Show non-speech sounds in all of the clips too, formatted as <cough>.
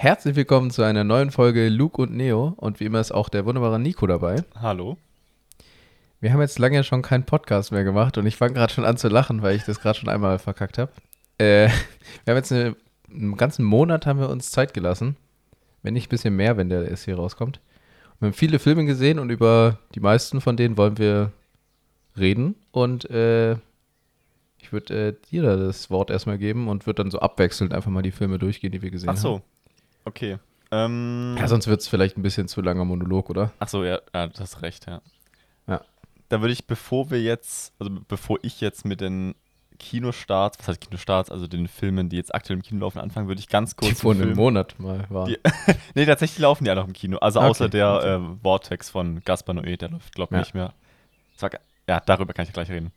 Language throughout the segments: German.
Herzlich willkommen zu einer neuen Folge Luke und Neo und wie immer ist auch der wunderbare Nico dabei. Hallo. Wir haben jetzt lange schon keinen Podcast mehr gemacht und ich fange gerade schon an zu lachen, weil ich das gerade schon einmal verkackt habe. Äh, <laughs> wir haben jetzt eine, einen ganzen Monat haben wir uns Zeit gelassen, wenn nicht ein bisschen mehr, wenn der erst hier rauskommt. Wir haben viele Filme gesehen und über die meisten von denen wollen wir reden und äh, ich würde äh, dir da das Wort erstmal geben und würde dann so abwechselnd einfach mal die Filme durchgehen, die wir gesehen Ach so. haben. Okay. Ähm, Ja, sonst wird es vielleicht ein bisschen zu langer Monolog, oder? ach so, ja, ja, du hast recht, ja. Ja. Da würde ich, bevor wir jetzt, also bevor ich jetzt mit den Kinostarts, was heißt Kinostarts, also den Filmen, die jetzt aktuell im Kino laufen, anfangen, würde ich ganz kurz Die vor einem Film- Monat mal waren. <laughs> Nee, tatsächlich laufen die ja noch im Kino. Also Okay, außer der okay. äh, Vortex von Gaspar Noé, der läuft, glaube ich, Ja. nicht mehr. War, ja, darüber kann ich gleich reden.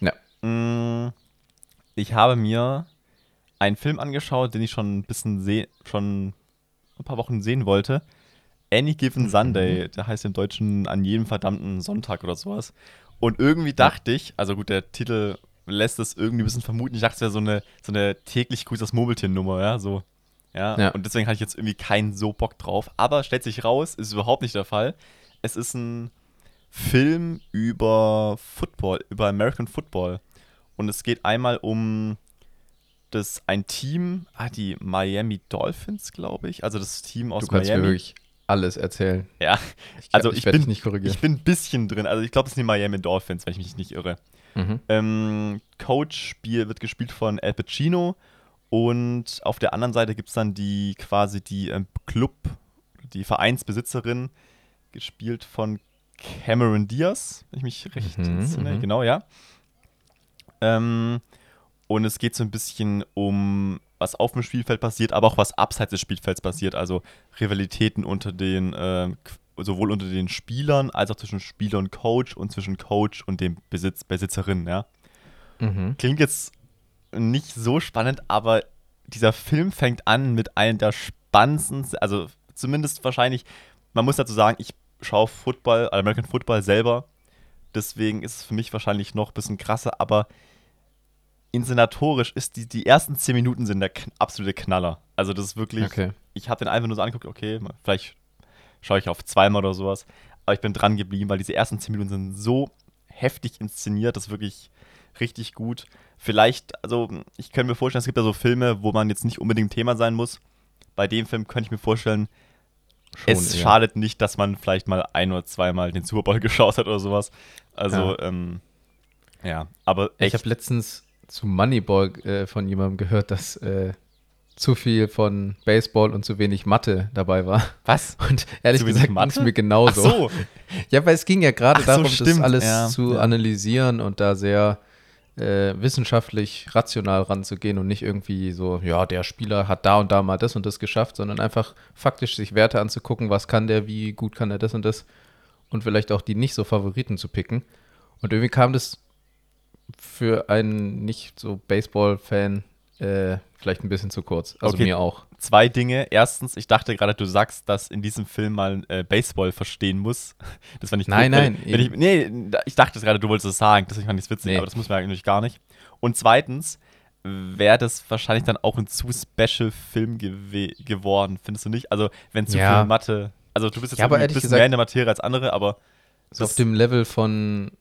Ja. Mm, Ich habe mir einen Film angeschaut, den ich schon ein bisschen seh schon ein paar Wochen sehen wollte. Any Given Sunday, der heißt im Deutschen an jedem verdammten Sonntag oder sowas. Und irgendwie dachte ich, also gut, der Titel lässt es irgendwie ein bisschen vermuten, ich dachte, es wäre so eine, so eine täglich grüßt das Murmeltier-Nummer, ja, so. Ja, Ja. und deswegen hatte ich jetzt irgendwie keinen so Bock drauf. Aber stellt sich raus, ist überhaupt nicht der Fall. Es ist ein Film über Football, über American Football. Und es geht einmal um das ein Team, ah, die Miami Dolphins, glaube ich. Also das Team aus Du kannst Miami. mir wirklich alles erzählen. ja, Ich, Also ich, ich bin- nicht korrigieren. ich bin ein bisschen drin. Also ich glaube, das sind die Miami Dolphins, wenn ich mich nicht irre. mhm. Ähm, Coach Spiel wird gespielt von Al Pacino und auf der anderen Seite gibt es dann die quasi die ähm, Club, die Vereinsbesitzerin, gespielt von Cameron Diaz, wenn ich mich recht Mhm, entsinne. mhm. Genau, ja. Ähm, und es geht so ein bisschen um, was auf dem Spielfeld passiert, aber auch was abseits des Spielfelds passiert. Also Rivalitäten unter den, qu- sowohl unter den Spielern als auch zwischen Spieler und Coach und zwischen Coach und dem Besitz, Besitzerin, ja. Mhm. Klingt jetzt nicht so spannend, aber dieser Film fängt an mit einem der spannendsten, also zumindest wahrscheinlich, man muss dazu sagen, ich schaue Football, American Football selber, deswegen ist es für mich wahrscheinlich noch ein bisschen krasser, aber inszenatorisch ist die, die ersten zehn Minuten sind der absolute Knaller. Also das ist wirklich, Okay. ich habe den einfach nur so angeguckt, okay, vielleicht schaue ich auf zweimal oder sowas, aber ich bin dran geblieben, weil diese ersten zehn Minuten sind so heftig inszeniert, das ist wirklich richtig gut. Vielleicht, also ich könnte mir vorstellen, es gibt ja so Filme, wo man jetzt nicht unbedingt Thema sein muss. Bei dem Film könnte ich mir vorstellen, Schon, es ja. schadet nicht, dass man vielleicht mal ein oder zweimal den Super Bowl <laughs> geschaut hat oder sowas. Also, ja, ähm, ja aber Ich echt. habe letztens zu Moneyball äh, von jemandem gehört, dass äh, zu viel von Baseball und zu wenig Mathe dabei war. was? Und ehrlich Zu gesagt ging es mir genauso. Ach so, Ja, weil es ging ja gerade Ach so, darum, das alles ja, zu ja. analysieren und da sehr äh, wissenschaftlich rational ranzugehen und nicht irgendwie so, ja, der Spieler hat da und da mal das und das geschafft, sondern einfach faktisch sich Werte anzugucken, was kann der, wie gut kann er das und das und vielleicht auch die nicht so Favoriten zu picken. Und irgendwie kam das für einen nicht so Baseball-Fan äh, vielleicht ein bisschen zu kurz. Also Okay. mir auch. zwei Dinge. Erstens, ich dachte gerade, du sagst, dass in diesem Film mal äh, Baseball verstehen muss. <laughs> Das fand ich Nein, nein, Wenn ich, nee, ich dachte es gerade, du wolltest es sagen. Deswegen fand ich es witzig, Nee. aber das muss man eigentlich gar nicht. Und zweitens, wäre das wahrscheinlich dann auch ein zu Special-Film gewe geworden, findest du nicht? Also, wenn zu Ja. viel Mathe. Also, du bist jetzt Ja, aber ein bisschen gesagt- mehr in der Materie als andere, aber. So auf das- dem Level von,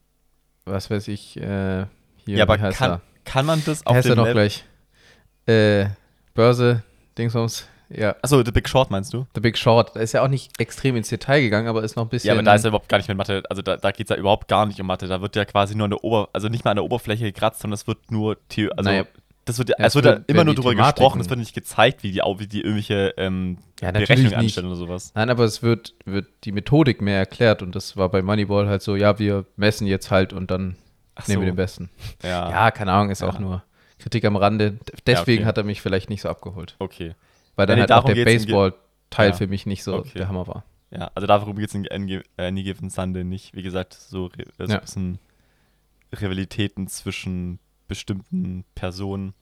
was weiß ich, äh, hier, ja, aber kann, er? kann man das auf heißt er dem noch Level. gleich? Äh, Börse, Dingsums, ja, Achso, The Big Short meinst du? The Big Short. Da ist ja auch nicht extrem ins Detail gegangen, aber ist noch ein bisschen. Ja, aber da ist ja überhaupt gar nicht mit Mathe, also da, da geht es ja überhaupt gar nicht um Mathe. Da wird ja quasi nur an der Ober, also nicht mal an der Oberfläche gekratzt, sondern es wird nur Theo also Naja, das wird ja, es wird ja wird- immer nur drüber Thematiken- gesprochen, es wird nicht gezeigt, wie die, wie die irgendwelche ähm, Ja, Berechnungen anstellen oder sowas. Nein, aber es wird, wird die Methodik mehr erklärt und das war bei Moneyball halt so, ja, wir messen jetzt halt und dann Ach nehmen wir den Besten. Ja, Ja, keine Ahnung, ist Ja. auch nur Kritik am Rande. Deswegen okay. hat er mich vielleicht nicht so abgeholt. okay. Weil dann nee, halt auch der Baseball-Teil Ja. für mich nicht so Okay. der Hammer war. Ja, also darum geht es in Any Given Sunday nicht. Wie gesagt, so, äh, so Ja. ein bisschen Rivalitäten zwischen bestimmten Personen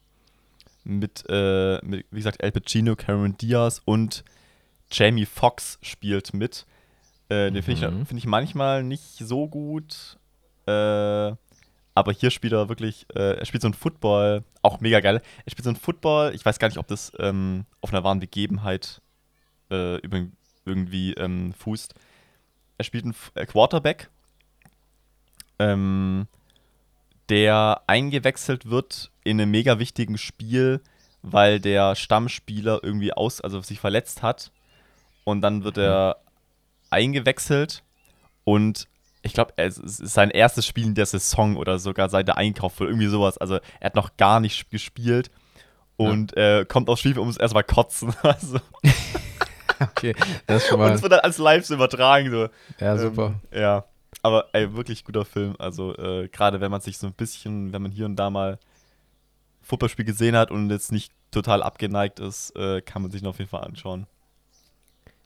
mit, äh, mit, wie gesagt, Al Pacino, Cameron Diaz und Jamie Foxx spielt mit. Äh, den finde Mhm. ich, find ich manchmal nicht so gut. Äh, aber hier spielt er wirklich, äh, er spielt so ein Football, auch mega geil. Er spielt so ein Football, ich weiß gar nicht, ob das ähm, auf einer wahren Begebenheit äh, irgendwie ähm, fußt. Er spielt einen F- äh, Quarterback, ähm, der eingewechselt wird in einem mega wichtigen Spiel, weil der Stammspieler irgendwie aus, also sich verletzt hat. Und dann wird er eingewechselt und ich glaube, es ist sein erstes Spiel in der Saison oder sogar seit der Einkauf oder irgendwie sowas. Also er hat noch gar nicht sp- gespielt und äh, kommt aufs Spiel und muss erstmal kotzen. <laughs> Also, <laughs> Okay, das ist schon und mal. es wird dann als Live übertragen. So. Ja, super. Ähm, ja, aber ey, wirklich guter Film. Also äh, gerade wenn man sich so ein bisschen, wenn man hier und da mal Fußballspiel gesehen hat und jetzt nicht total abgeneigt ist, äh, kann man sich ihn auf jeden Fall anschauen.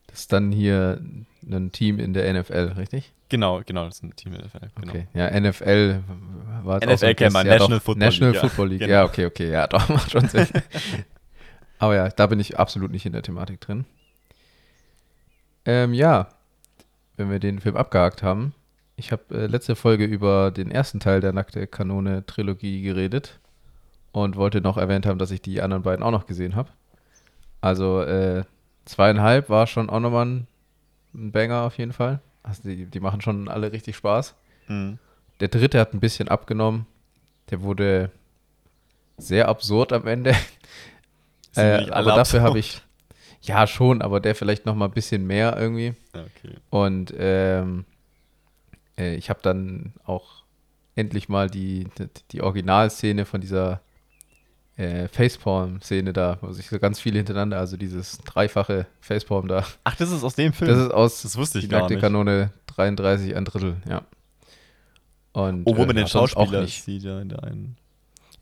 Das ist dann hier ein Team in der NFL, richtig? Genau, genau, das ist ein Team NFL. Genau. Okay. Ja, NFL war so NFL ein kennt man, ja, National doch, Football National League. Football League. Genau. Ja, okay, okay. Ja, <laughs> doch, macht schon Sinn. Aber ja, da bin ich absolut nicht in der Thematik drin. Ähm, ja, wenn wir den Film abgehakt haben. Ich habe äh, letzte Folge über den ersten Teil der Nackte Kanone Trilogie geredet und wollte noch erwähnt haben, dass ich die anderen beiden auch noch gesehen habe. Also äh, zweieinhalb war schon auch nochmal ein, ein Banger auf jeden Fall. Also die, die machen schon alle richtig Spaß. Mhm. Der dritte hat ein bisschen abgenommen. Der wurde sehr absurd am Ende. <laughs> Äh, aber dafür habe ich, ja schon, aber der vielleicht noch mal ein bisschen mehr irgendwie. Okay. Und ähm, äh, ich habe dann auch endlich mal die, die, die Originalszene von dieser äh, Facepalm-Szene da, wo sich so ganz viele hintereinander, also dieses dreifache Facepalm da. Ach, das ist aus dem Film. Das ist aus das wusste ich die gar nackte nicht. Kanone 33 ein Drittel, ja. Und, Obwohl man äh, den sonst auch Schauspieler sieht, ja, in der einen.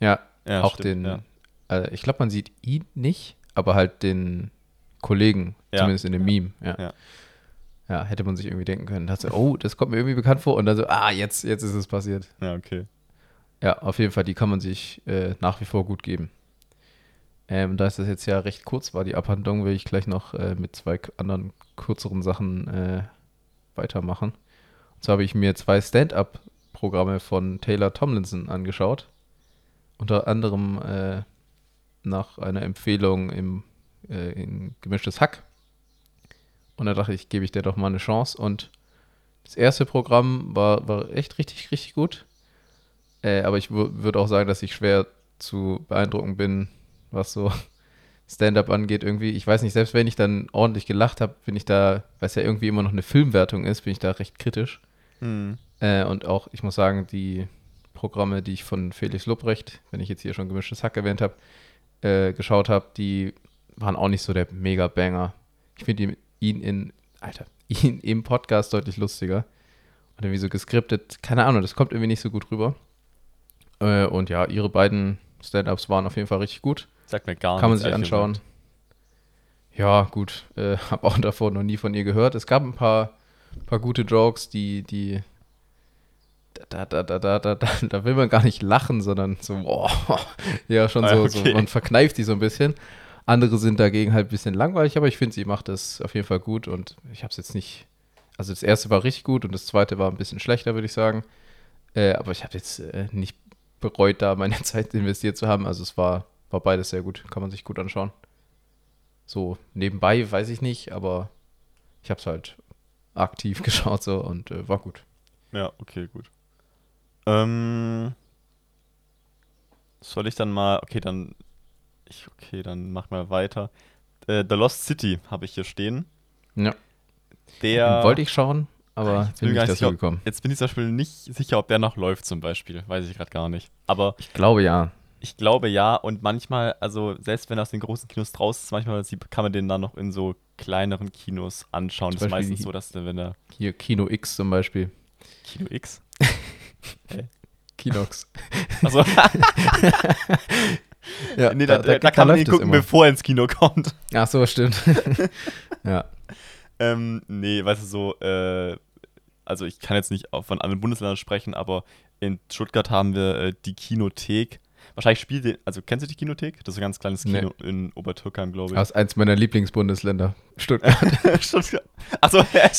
Ja, Ja, auch stimmt, den, Ja. äh, ich glaube, man sieht ihn nicht, aber halt den Kollegen, Ja. zumindest in dem Meme. Ja. Ja. hätte man sich irgendwie denken können. Dachte, so, oh, das kommt mir irgendwie bekannt vor und dann so, ah, jetzt, jetzt ist es passiert. ja, okay. Ja, auf jeden Fall, die kann man sich äh, nach wie vor gut geben. Ähm, da es das jetzt ja recht kurz war, die Abhandlung, will ich gleich noch äh, mit zwei anderen kürzeren Sachen äh, weitermachen. Und zwar habe ich mir zwei Stand-up-Programme von Taylor Tomlinson angeschaut. Unter anderem äh, nach einer Empfehlung im äh, in Gemischtes Hack. Und da dachte ich, gebe ich der doch mal eine Chance. Und das erste Programm war, war echt richtig, richtig gut. Äh, aber ich würde auch sagen, dass ich schwer zu beeindrucken bin, was so <laughs> Stand-up angeht irgendwie. Ich weiß nicht, selbst wenn ich dann ordentlich gelacht habe, bin ich da, weil es ja irgendwie immer noch eine Filmwertung ist, bin ich da recht kritisch. Mhm. Äh, und auch, ich muss sagen, die Programme, die ich von Felix Lobrecht, wenn ich jetzt hier schon gemischtes Hack erwähnt habe, äh, geschaut habe, die waren auch nicht so der Mega-Banger. Ich finde ihn, ihn in, Alter, <laughs> ihn im Podcast deutlich lustiger. Und irgendwie so geskriptet, keine Ahnung, das kommt irgendwie nicht so gut rüber. Äh, und ja, ihre beiden Stand-Ups waren auf jeden Fall richtig gut. Sagt mir gar Kann man nichts, sich anschauen. gesagt. Ja, gut. Äh, <laughs> hab auch davor noch nie von ihr gehört. Es gab ein paar, paar gute Jokes, die, die. Da, da, da, da, da, da, da will man gar nicht lachen, sondern so, boah, <laughs> ja, schon so, Ah, so, okay. man verkneift die so ein bisschen. Andere sind dagegen halt ein bisschen langweilig, aber ich finde, sie macht das auf jeden Fall gut und ich habe es jetzt nicht. Also, das erste war richtig gut und das zweite war ein bisschen schlechter, würde ich sagen. Äh, aber ich habe jetzt äh, nicht bereut, da meine <laughs> Zeit investiert zu haben. Also, es war, war beides sehr gut. Kann man sich gut anschauen. So nebenbei weiß ich nicht, aber ich habe es halt aktiv <laughs> geschaut so und äh, war gut. Ja, okay, gut. Ähm, soll ich dann mal, okay, dann, ich, okay, dann mach mal weiter. Äh, The Lost City habe ich hier stehen. Ja. Der, Wollte ich schauen, aber Jetzt bin ich dazu sicher, gekommen. Jetzt bin ich zum Beispiel nicht sicher, ob der noch läuft zum Beispiel. Weiß ich gerade gar nicht. Aber Ich glaube ja. ich glaube ja. Und manchmal, also selbst wenn er aus den großen Kinos draußen ist, manchmal kann man den dann noch in so kleineren Kinos anschauen. Zum das ist Beispiel meistens die- so, dass der, wenn er Hier Kino X zum Beispiel. Kino X. <laughs> Kinox. Also, <laughs> ja, nee, da, da, da kann man ihn gucken, immer. bevor er ins Kino kommt. Ach so, stimmt. <laughs> ja. Ähm, nee, weißt du, so, äh, also ich kann jetzt nicht von anderen Bundesländern sprechen, aber in Stuttgart haben wir äh, die Kinothek. Wahrscheinlich spielt den, also kennst du die Kinothek? Das ist ein ganz kleines Nee. Kino in Obertürkheim, glaube ich. Das ist eins meiner Lieblingsbundesländer. Stuttgart. <laughs> Stuttgart. Achso, <laughs> ja,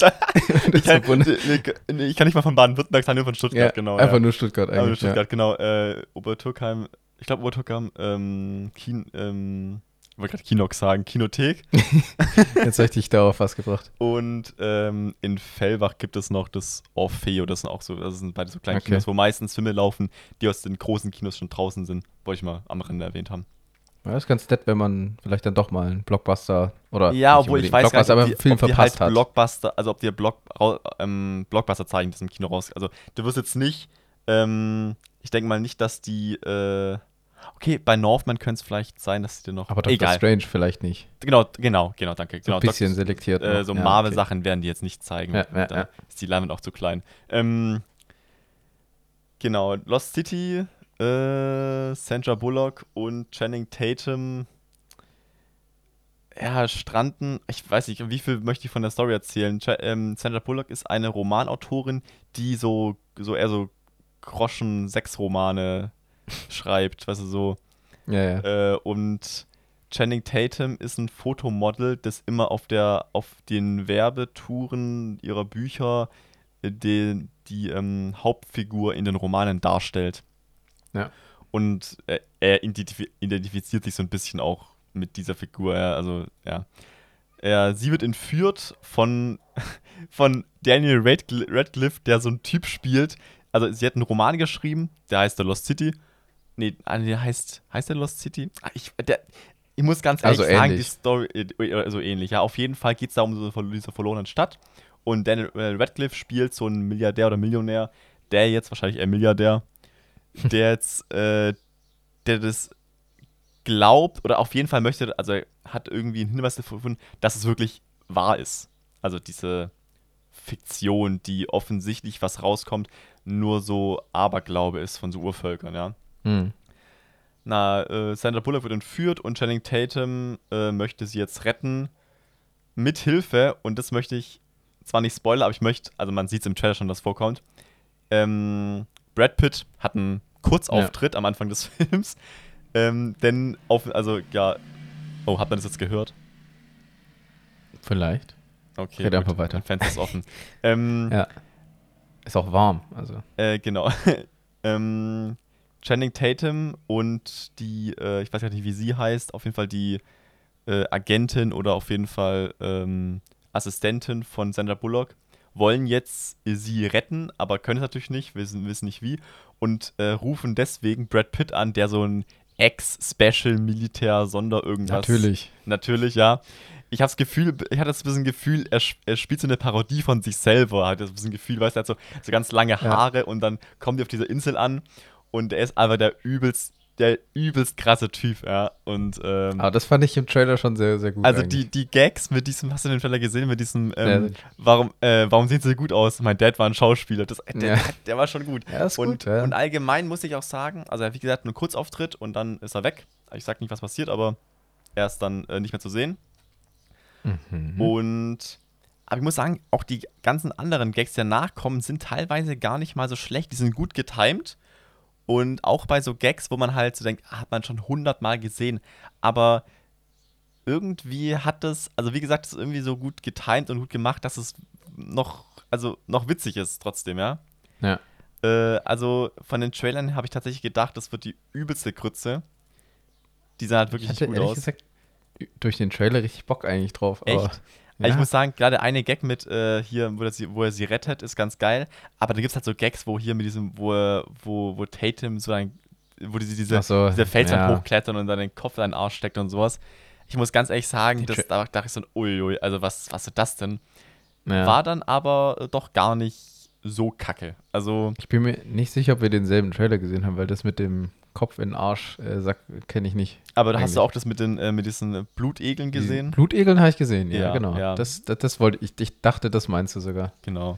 ich, kann, nee, nee, ich kann nicht mal von Baden-Württemberg sein, nur von Stuttgart, ja, genau. Einfach ja. nur Stuttgart Aber eigentlich. Stuttgart, genau. Äh, Obertürkheim, ich glaube Obertürkheim, ähm, Kien, ähm, ich wollte gerade Kinox sagen, Kinothek. <laughs> Jetzt habe ich dich da auf was gebracht. Und ähm, in Fellbach gibt es noch das Orfeo, das sind auch so, das sind beide so kleine Okay. Kinos, wo meistens Filme laufen, die aus den großen Kinos schon draußen sind. Wollte ich mal am Rande erwähnt haben. Ja, ist ganz nett, wenn man vielleicht dann doch mal einen Blockbuster oder Ja, obwohl ich weiß gar nicht, ob die, Film ob die verpasst halt hat. Blockbuster, also ob die Block, ähm, Blockbuster zeigen, das im Kino raus. Also du wirst jetzt nicht, ähm, ich denke mal nicht, dass die, äh, okay, bei Northman könnte es vielleicht sein, dass sie dir noch, aber Doctor egal. Strange vielleicht nicht. Genau, genau, genau, danke. So Genau, ein bisschen Doc- selektiert. äh, so Ja, Marvel-Sachen werden die jetzt nicht zeigen. Ja, ja, da ja. ist die Leinwand auch zu klein. Ähm, genau, Lost City, äh, Sandra Bullock und Channing Tatum. Ja, stranden. Ich weiß nicht, wie viel möchte ich von der Story erzählen. Cha ähm, Sandra Bullock ist eine Romanautorin, die so, so eher so Groschen-Sechs-Romane <laughs> schreibt, weißt du, so. Ja, ja. Äh, und Channing Tatum ist ein Fotomodel, das immer auf der auf den Werbetouren ihrer Bücher äh, die, die ähm, Hauptfigur in den Romanen darstellt. Ja. Und äh, er identif identifiziert sich so ein bisschen auch mit dieser Figur. Ja, also, ja. Er, sie wird entführt von, <laughs> von Daniel Radcliffe, Radcliffe, der so ein Typ spielt. Also, sie hat einen Roman geschrieben, der heißt The Lost City. Nee, ah, der heißt, heißt der Lost City? Ah, Ich, der, ich muss ganz ehrlich Also sagen, ähnlich. die Story, äh, so ähnlich. Ja, auf jeden Fall geht es da um so diese verlorenen Stadt. Und Daniel äh, Radcliffe spielt so einen Milliardär oder Millionär, der jetzt wahrscheinlich eher Milliardär, <laughs> der jetzt, äh, der das glaubt oder auf jeden Fall möchte, also hat irgendwie einen Hinweis gefunden, dass es wirklich wahr ist. Also diese Fiktion, die offensichtlich was rauskommt, nur so Aberglaube ist von so Urvölkern, ja. Hm. Na, äh, Sandra Bullock wird entführt und Channing Tatum äh, möchte sie jetzt retten mit Hilfe und das möchte ich zwar nicht spoilern, aber ich möchte, also man sieht es im Trailer schon, dass vorkommt. Ähm, Brad Pitt hat einen Kurzauftritt am Anfang des <laughs> Films, ähm, denn auf, also ja, oh, hat man das jetzt gehört? Vielleicht. Okay, Red einfach weiter. Fenster ist offen. <laughs> ähm, Ja. Ist auch warm. Also. Äh, genau. <laughs> ähm, Channing Tatum und die, äh, ich weiß gar nicht, wie sie heißt, auf jeden Fall die äh, Agentin oder auf jeden Fall ähm, Assistentin von Sandra Bullock, wollen jetzt sie retten, aber können es natürlich nicht, wissen, wissen nicht wie und äh, rufen deswegen Brad Pitt an, der so ein Ex-Special-Militär-Sonder irgendwas. Natürlich. Natürlich, ja. Ich habe das Gefühl, ich hatte das bisschen Gefühl, er, er spielt so eine Parodie von sich selber. Hat das ein bisschen Gefühl, weißt du, er hat so, so ganz lange Haare und dann kommt er auf dieser Insel an und er ist einfach der übelst, der übelst krasse Typ, ja. Und ähm, Aber das fand ich im Trailer schon sehr, sehr gut. also eigentlich. die, die Gags mit diesem, hast du den Trailer gesehen, mit diesem, ähm, Ja. warum, äh, warum sehen sie gut aus? Mein Dad war ein Schauspieler. Das, der, Ja. <laughs> der war schon gut. Ja, ist und, gut, ja. und allgemein muss ich auch sagen, also er hat wie gesagt einen Kurzauftritt und dann ist er weg. Ich sag nicht, was passiert, aber er ist dann äh, nicht mehr zu sehen. Mhm. Und aber ich muss sagen, auch die ganzen anderen Gags, die danach kommen, sind teilweise gar nicht mal so schlecht. Die sind gut getimed. Und auch bei so Gags, wo man halt so denkt, ah, hat man schon hundertmal gesehen. Aber irgendwie hat es, also wie gesagt, es ist irgendwie so gut getimed und gut gemacht, dass es noch, also noch witzig ist trotzdem, ja. Ja. Äh, also von den Trailern habe ich tatsächlich gedacht, das wird die übelste Krütze. Die sah halt Ich wirklich hatte nicht gut ehrlich aus. gesagt durch den Trailer richtig Bock eigentlich drauf. Aber, Echt? Ja. Ich muss sagen, gerade eine Gag mit äh, hier, wo er, sie, wo er sie rettet, ist ganz geil. Aber da gibt es halt so Gags, wo hier mit diesem, wo, wo, wo Tatum so ein, wo die, diese, so, diese Felsen ja. hochklettern und dann den Kopf in den Arsch steckt und sowas. Ich muss ganz ehrlich sagen, das, da dachte ich so, uiui, also was, was ist das denn? ja. War dann aber äh, doch gar nicht so kacke. Also, Ich bin mir nicht sicher, ob wir denselben Trailer gesehen haben, weil das mit dem Kopf in den Arsch äh, kenne ich nicht. aber da hast du auch das mit, den, äh, mit diesen äh, Blutegeln Die gesehen. Blutegeln habe ich gesehen, ja, Ja, genau. ja. Das, das, das wollte ich. Ich dachte, das meinst du sogar. Genau.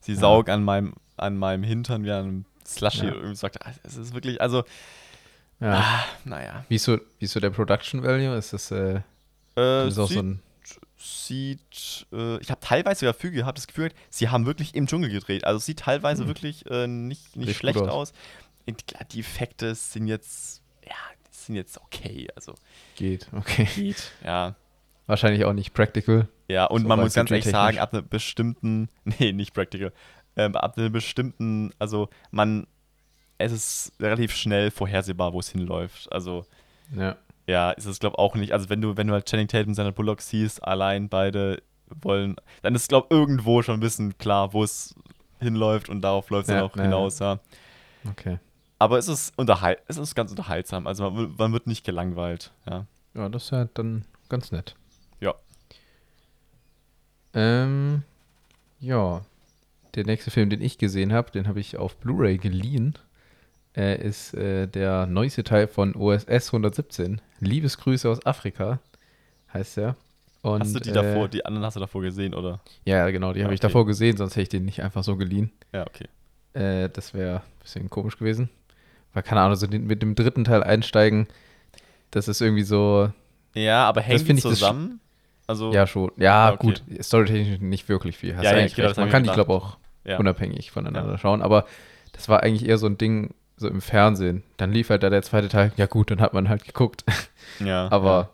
Sie Ja. saugt an meinem, an meinem Hintern wie an einem Slushy und sagt, ah, es ist wirklich, also, Ja. ah, naja. Wie, ist so, wie ist so der Production Value? Ist das, äh, Äh, ist auch so ein. sieht äh, ich habe teilweise sogar Gefühl gehabt, das Gefühl, sie haben wirklich im Dschungel gedreht. Also es sieht teilweise Hm. wirklich äh, nicht, nicht schlecht gut aus. Die Effekte sind jetzt, ja, sind jetzt okay. Also Geht, okay. geht, ja. Wahrscheinlich auch nicht practical. Ja, und So man muss ganz ehrlich sagen, ab einer bestimmten, <laughs> nee, nicht practical, ähm, ab einer bestimmten, also man, es ist relativ schnell vorhersehbar, wo es hinläuft. Also Ja. Ja, ist es, glaube ich, auch nicht. Also, wenn du, wenn du halt Channing Tatum und Sandra Bullock siehst, allein beide wollen, dann ist, glaube ich, irgendwo schon ein bisschen klar, wo es hinläuft und darauf läuft es Ja, dann auch ja, hinaus, ja. Okay. Aber es ist, unterhal es ist ganz unterhaltsam. Also, man, man wird nicht gelangweilt, ja. Ja, das ist ja dann ganz nett. Ja. Ähm, ja. Der nächste Film, den ich gesehen habe, den habe ich auf Blu-ray geliehen, äh, ist äh, der neueste Teil von OSS 117. Liebesgrüße aus Afrika heißt der. Und, hast du die äh, davor, die anderen hast du davor gesehen, oder? Ja, genau, die habe ich Okay. davor gesehen, sonst hätte ich den nicht einfach so geliehen. Ja, okay. Äh, das wäre ein bisschen komisch gewesen. Weil, keine Ahnung, so den, mit dem dritten Teil einsteigen, das ist irgendwie so, Ja, aber ich das zusammen? Also, ja schon, ja okay. gut, storytechnisch nicht wirklich viel. Hast Ja, du ja, eigentlich recht. das hab Man ich kann die, glaube auch ja. unabhängig voneinander Ja. schauen, aber das war eigentlich eher so ein Ding, so im Fernsehen. Dann lief halt da der zweite Teil, ja gut, dann hat man halt geguckt. ja, <laughs> aber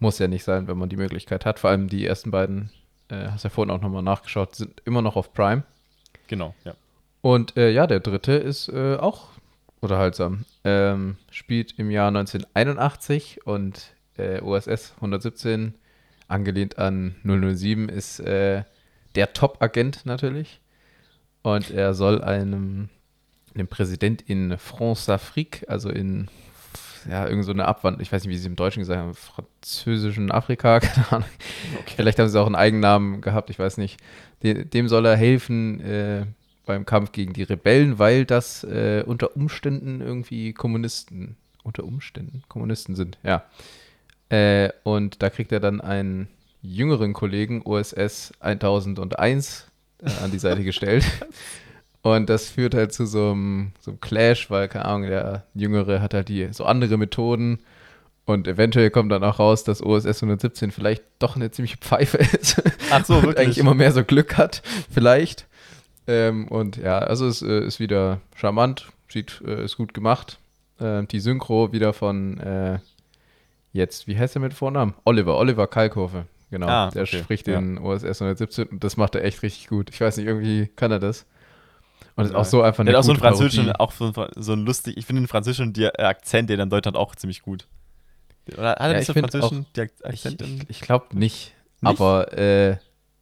muss ja nicht sein, wenn man die Möglichkeit hat. Vor allem die ersten beiden, äh, hast ja vorhin auch nochmal nachgeschaut, sind immer noch auf Prime. ja, genau, ja. Und äh, ja, der dritte ist äh, auch unterhaltsam. Ähm, spielt im Jahr 1981 und äh, OSS 117, angelehnt an 007, ist äh, der Top-Agent natürlich. Und er soll einem, einem Präsident in France-Afrique, also in ja, irgend so eine Abwand, ich weiß nicht, wie sie im Deutschen gesagt haben, französischen Afrika, <laughs> keine Ahnung. Vielleicht haben sie auch einen Eigennamen gehabt, ich weiß nicht. De dem soll er helfen äh, beim Kampf gegen die Rebellen, weil das äh, unter Umständen irgendwie Kommunisten, unter Umständen Kommunisten sind, ja. Äh, und da kriegt er dann einen jüngeren Kollegen, OSS 1001, äh, an die Seite gestellt. <laughs> Und das führt halt zu so einem, so einem Clash, weil, keine Ahnung, der Jüngere hat halt die so andere Methoden. Und eventuell kommt dann auch raus, dass OSS 117 vielleicht doch eine ziemliche Pfeife ist. Ach so, <laughs> und wirklich? eigentlich immer mehr so Glück hat, vielleicht. Ähm, und ja, also es äh, ist wieder charmant, sieht, äh, ist gut gemacht. Ähm, die Synchro wieder von äh, jetzt, wie heißt er mit Vornamen? Oliver, Oliver Kalkofe. Genau, Ah, der okay, spricht ja. den OSS 117 und das macht er echt richtig gut. Ich weiß nicht, irgendwie kann er das. Und ist Ja. auch so einfach Der hat auch so einen französischen, Parodie. auch so einen, so einen lustig, ich finde den französischen Dia- äh, Akzent, der in Deutschland auch ziemlich gut. Oder hat er Ja, nicht ich so französischen Ich, Akzent? in- ich, ich glaube nicht, Nicht? aber äh,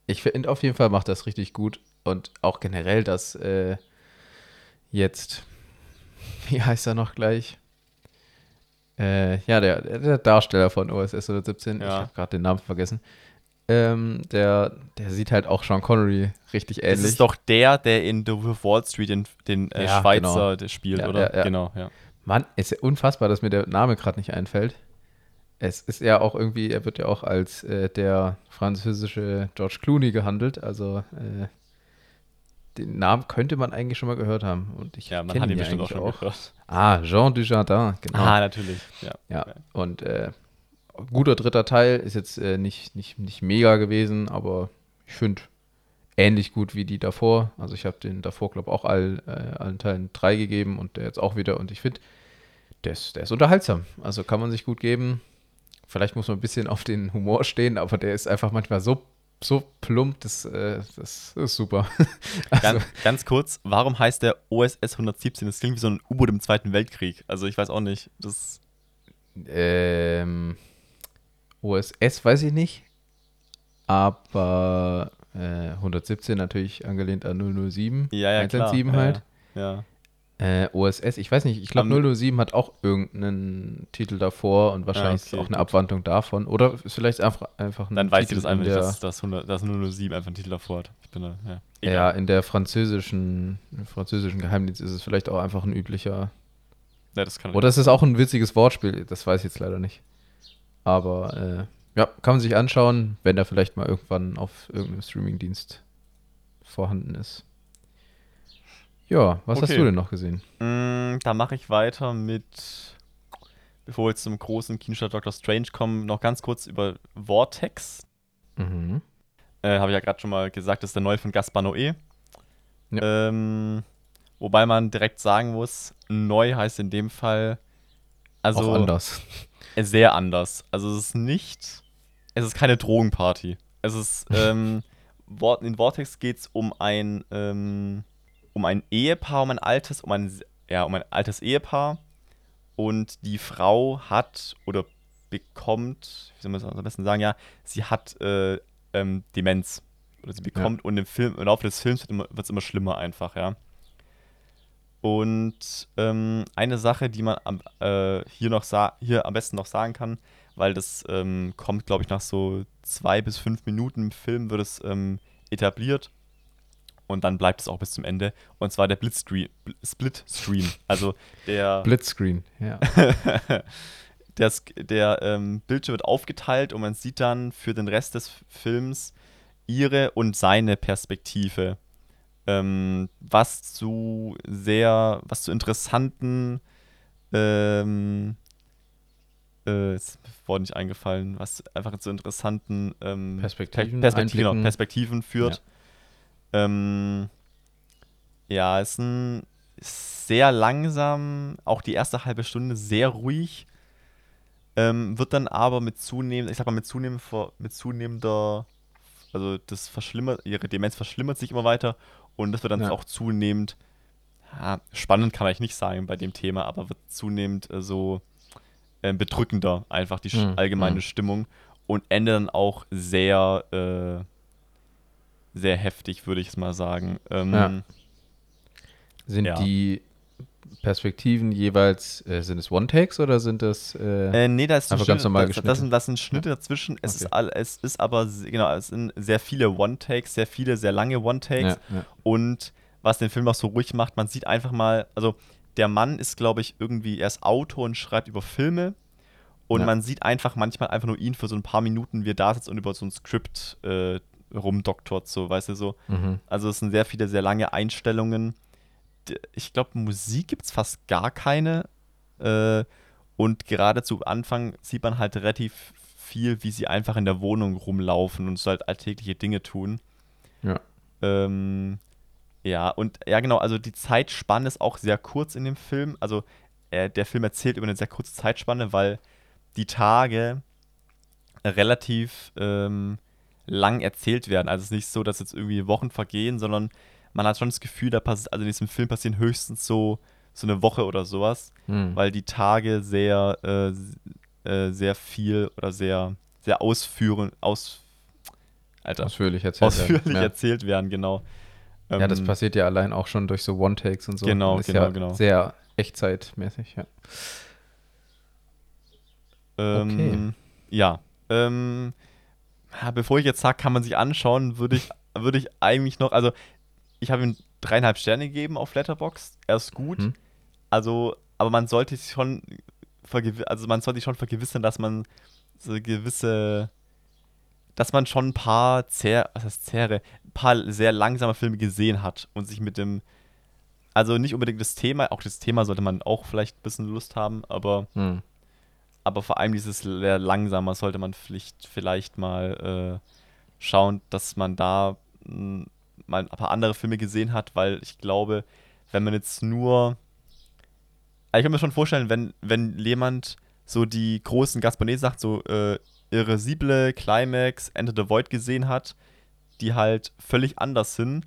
ich finde auf jeden Fall macht das richtig gut und auch generell, dass äh, jetzt, <laughs> wie heißt er noch gleich? Äh, ja, der, der Darsteller von OSS 117, ich Ja. habe gerade den Namen vergessen. Ähm, der, der sieht halt auch Sean Connery richtig Das ähnlich. ist doch der, der in The Wall Street den, den äh, Ja, Schweizer genau. spielt, Ja, oder? ja, ja. Genau, ja. Mann, ist ja unfassbar, dass mir der Name gerade nicht einfällt. Es ist ja auch irgendwie, er wird ja auch als äh, der französische George Clooney gehandelt. Also äh, den Namen könnte man eigentlich schon mal gehört haben. Und ich Ja, man hat ihn bestimmt auch schon gehört. Ah, Jean Dujardin, genau. Ah, natürlich. Ja. ja, und äh, guter dritter Teil ist jetzt äh, nicht, nicht, nicht mega gewesen, aber ich finde ähnlich gut wie die davor. Also ich habe den davor, glaube ich, auch all, äh, allen Teilen drei gegeben und der jetzt auch wieder. Und ich finde, der ist, der ist unterhaltsam. Also kann man sich gut geben. Vielleicht muss man ein bisschen auf den Humor stehen, aber der ist einfach manchmal so, so plump, das, äh, das ist super. <laughs> also, Ganz, ganz kurz, warum heißt der OSS 117? Das klingt wie so ein U-Boot im Zweiten Weltkrieg. Also ich weiß auch nicht. Das, ähm, OSS weiß ich nicht, aber äh, 117 natürlich angelehnt an 007. ja, ja, klar. 117 ja, halt. Ja. Äh, OSS, ich weiß nicht, ich glaube Am- 007 hat auch irgendeinen Titel davor und wahrscheinlich ist okay, auch eine gut. Abwandlung davon. Oder ist vielleicht einfach, einfach ein Dann weiß ich das einfach in nicht, dass das, 100, das 007 einfach einen Titel davor hat. Ich bin da, ja. Ja, in der französischen, im französischen Geheimdienst ist es vielleicht auch einfach ein üblicher. ja, das kann Oder es ist auch ein witziges Wortspiel, das weiß ich jetzt leider nicht. Aber äh, ja, kann man sich anschauen, wenn er vielleicht mal irgendwann auf irgendeinem Streamingdienst vorhanden ist. Ja, was hast Okay. du denn noch gesehen? Mm, da mache ich weiter mit, bevor wir jetzt zum großen Kinostart Doctor Strange kommen, noch ganz kurz über Vortex. Mhm. Äh, Habe ich ja gerade schon mal gesagt, das ist der neue von Gaspar Noé. Ja. Ähm, wobei man direkt sagen muss, neu heißt in dem Fall also auch anders. <laughs> äh, sehr anders. Also es ist nicht, es ist keine Drogenparty. Es ist, <laughs> ähm, in Vortex geht es um ein, ähm, um ein Ehepaar, um ein altes, um ein, ja, um ein altes Ehepaar. Und die Frau hat oder bekommt, wie soll man das am besten sagen, ja, sie hat äh, ähm, Demenz. Oder sie bekommt und im Film, im Laufe des Films wird es immer schlimmer einfach, ja. Und ähm, eine Sache, die man am, äh, hier, noch hier am besten noch sagen kann, weil das ähm, kommt, glaube ich, nach so zwei bis fünf Minuten im Film wird es ähm, etabliert und dann bleibt es auch bis zum Ende. Und zwar der Blitzscreen, Split Screen. Also der. <laughs> Blitzscreen, ja. <laughs> der, der ähm, Bildschirm wird aufgeteilt und man sieht dann für den Rest des Films ihre und seine Perspektive. Ähm, was zu sehr, was zu interessanten, ähm, äh, ist mir nicht eingefallen, was einfach zu interessanten ähm, Perspektiven, Perspektiven, Perspektiven führt. Ja, ähm, ja ist ein ist sehr langsam, auch die erste halbe Stunde sehr ruhig, ähm, wird dann aber mit zunehmend, ich sag mal mit zunehmend, mit zunehmender also das verschlimmert, ihre Demenz verschlimmert sich immer weiter und das wird dann ja. auch zunehmend, ja, spannend kann man eigentlich nicht sagen bei dem Thema, aber wird zunehmend äh, so äh, bedrückender, einfach die mhm. allgemeine mhm. Stimmung und endet dann auch sehr, äh, sehr heftig, würde ich es mal sagen. Ähm, ja. Sind ja. die Perspektiven jeweils, äh, sind es One-Takes oder sind das äh, äh, nee, da ist einfach ganz normal das, das, sind, das sind Schnitte ja? dazwischen. Es, okay. ist all, es ist aber, genau, es sind sehr viele One-Takes, sehr viele, sehr lange One-Takes. Ja. Und was den Film auch so ruhig macht, man sieht einfach mal, also der Mann ist, glaube ich, irgendwie, er ist Autor und schreibt über Filme. Und ja. man sieht einfach manchmal einfach nur ihn für so ein paar Minuten, wie er da sitzt und über so ein Skript äh, rumdoktort, so, weißt du, so. Mhm. Also es sind sehr viele, sehr lange Einstellungen ich glaube, Musik gibt es fast gar keine. Äh, und gerade zu Anfang sieht man halt relativ viel, wie sie einfach in der Wohnung rumlaufen und so halt alltägliche Dinge tun. Ja. Ähm, ja, und ja, genau, also die Zeitspanne ist auch sehr kurz in dem Film. Also äh, der Film erzählt über eine sehr kurze Zeitspanne, weil die Tage relativ ähm, lang erzählt werden. Also es ist nicht so, dass jetzt irgendwie Wochen vergehen, sondern man hat schon das Gefühl, da passiert, also in diesem Film passieren höchstens so, so eine Woche oder sowas, hm. weil die Tage sehr, äh, äh, sehr viel oder sehr, sehr ausführend, aus, Alter, ausführlich erzählt ausführlich werden. erzählt werden, genau. ja, das ähm, passiert ja allein auch schon durch so One-Takes und so. Genau, genau, ja genau. Sehr echtzeitmäßig, ja. Ähm, okay. Ja. Ähm, bevor ich jetzt sage, kann man sich anschauen, würde ich, würde ich eigentlich noch, also ich habe ihm dreieinhalb Sterne gegeben auf Letterbox. Er ist gut. Hm. Also, aber man sollte sich schon also man sollte sich schon vergewissern, dass man so gewisse, dass man schon ein paar Zer, was heißt Zähre, ein paar sehr langsame Filme gesehen hat und sich mit dem, also nicht unbedingt das Thema, auch das Thema sollte man auch vielleicht ein bisschen Lust haben, aber, hm. Aber vor allem dieses langsamer sollte man vielleicht, vielleicht mal äh, schauen, dass man da hm, mal ein paar andere Filme gesehen hat, weil ich glaube, wenn man jetzt nur. Also ich kann mir schon vorstellen, wenn, wenn jemand so die großen Gaspardets sagt, so äh, Irresible, Climax, Enter the Void gesehen hat, die halt völlig anders sind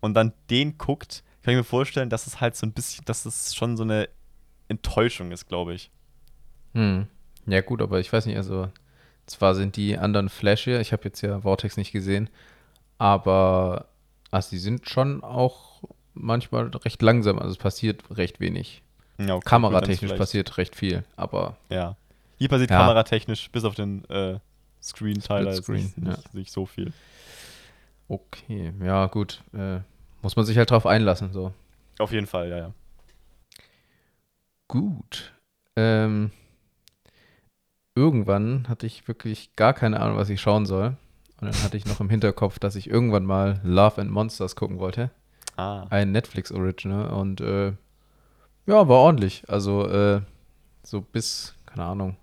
und dann den guckt, kann ich mir vorstellen, dass es halt so ein bisschen, dass es schon so eine Enttäuschung ist, glaube ich. Hm. Ja, gut, aber ich weiß nicht, also zwar sind die anderen flashier, ich habe jetzt ja Vortex nicht gesehen, aber also sie sind schon auch manchmal recht langsam, also es passiert recht wenig. Ja, okay, Kameratechnisch passiert recht viel, aber. Ja. Hier passiert ja. kameratechnisch bis auf den äh, Screen-Teiler Screen, nicht, ja. nicht, so viel. Okay, ja, gut. Äh, muss man sich halt drauf einlassen, so. Auf jeden Fall, ja, ja. Gut. Ähm, irgendwann hatte ich wirklich gar keine Ahnung, was ich schauen soll. Und dann hatte ich noch im Hinterkopf, dass ich irgendwann mal Love and Monsters gucken wollte. Ah. Ein Netflix-Original. Und äh, ja, war ordentlich. Also äh, so bis, keine Ahnung.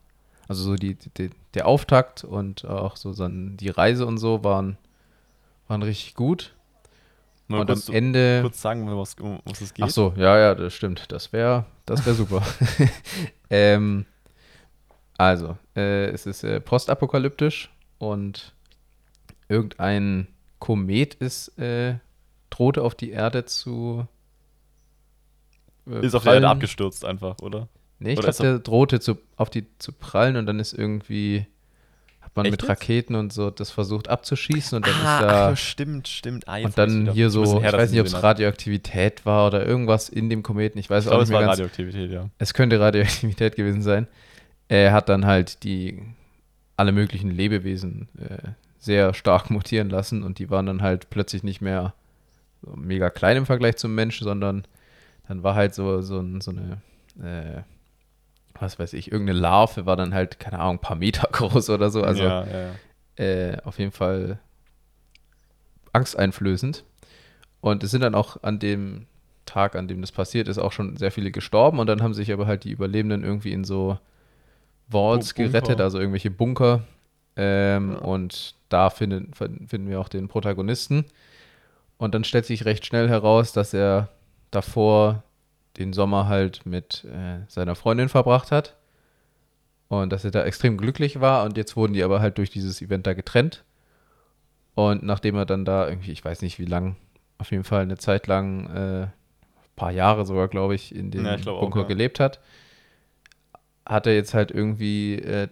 Also so die, die, der Auftakt und auch so dann die Reise und so waren, waren richtig gut. Mal und am Ende. Kurz sagen, was, um was es geht. Ach so, ja, ja, das stimmt. Das wäre das wär super. <laughs> ähm, also, äh, es ist äh, postapokalyptisch und irgendein Komet ist, äh, drohte auf die Erde zu. Äh, ist auf der Erde abgestürzt einfach, oder? Nee, ich glaube, der drohte zu, auf die zu prallen und dann ist irgendwie, hat man Echt mit jetzt? Raketen und so das versucht abzuschießen und dann ah, ist da. ach, stimmt, stimmt. Ah, jetzt und dann hier so, her, ich weiß nicht, ob es. Radioaktivität war oder irgendwas in dem Kometen. Ich weiß Ich auch glaube, nicht es mehr war ganz. Radioaktivität, ja. Es könnte Radioaktivität gewesen sein. Er hat dann halt die alle möglichen Lebewesen äh, sehr stark <laughs> mutieren lassen und die waren dann halt plötzlich nicht mehr so mega klein im Vergleich zum Menschen, sondern dann war halt so, so, so eine, äh, was weiß ich, irgendeine Larve war dann halt, keine Ahnung, ein paar Meter <laughs> groß oder so. Also ja, ja. äh, auf jeden Fall angsteinflößend. Und es sind dann auch an dem Tag, an dem das passiert ist, auch schon sehr viele gestorben. Und dann haben sich aber halt die Überlebenden irgendwie in so Bu- Bunker. gerettet, also irgendwelche Bunker. Ähm, Ja. Und da finden, finden wir auch den Protagonisten. Und dann stellt sich recht schnell heraus, dass er davor den Sommer halt mit äh, seiner Freundin verbracht hat. Und dass er da extrem glücklich war. Und jetzt wurden die aber halt durch dieses Event da getrennt. Und nachdem er dann da irgendwie, ich weiß nicht wie lang, auf jeden Fall eine Zeit lang, äh, paar Jahre sogar, glaube ich, in dem Ja, ich glaub auch, Bunker ja. gelebt hat, hat er jetzt halt irgendwie äh,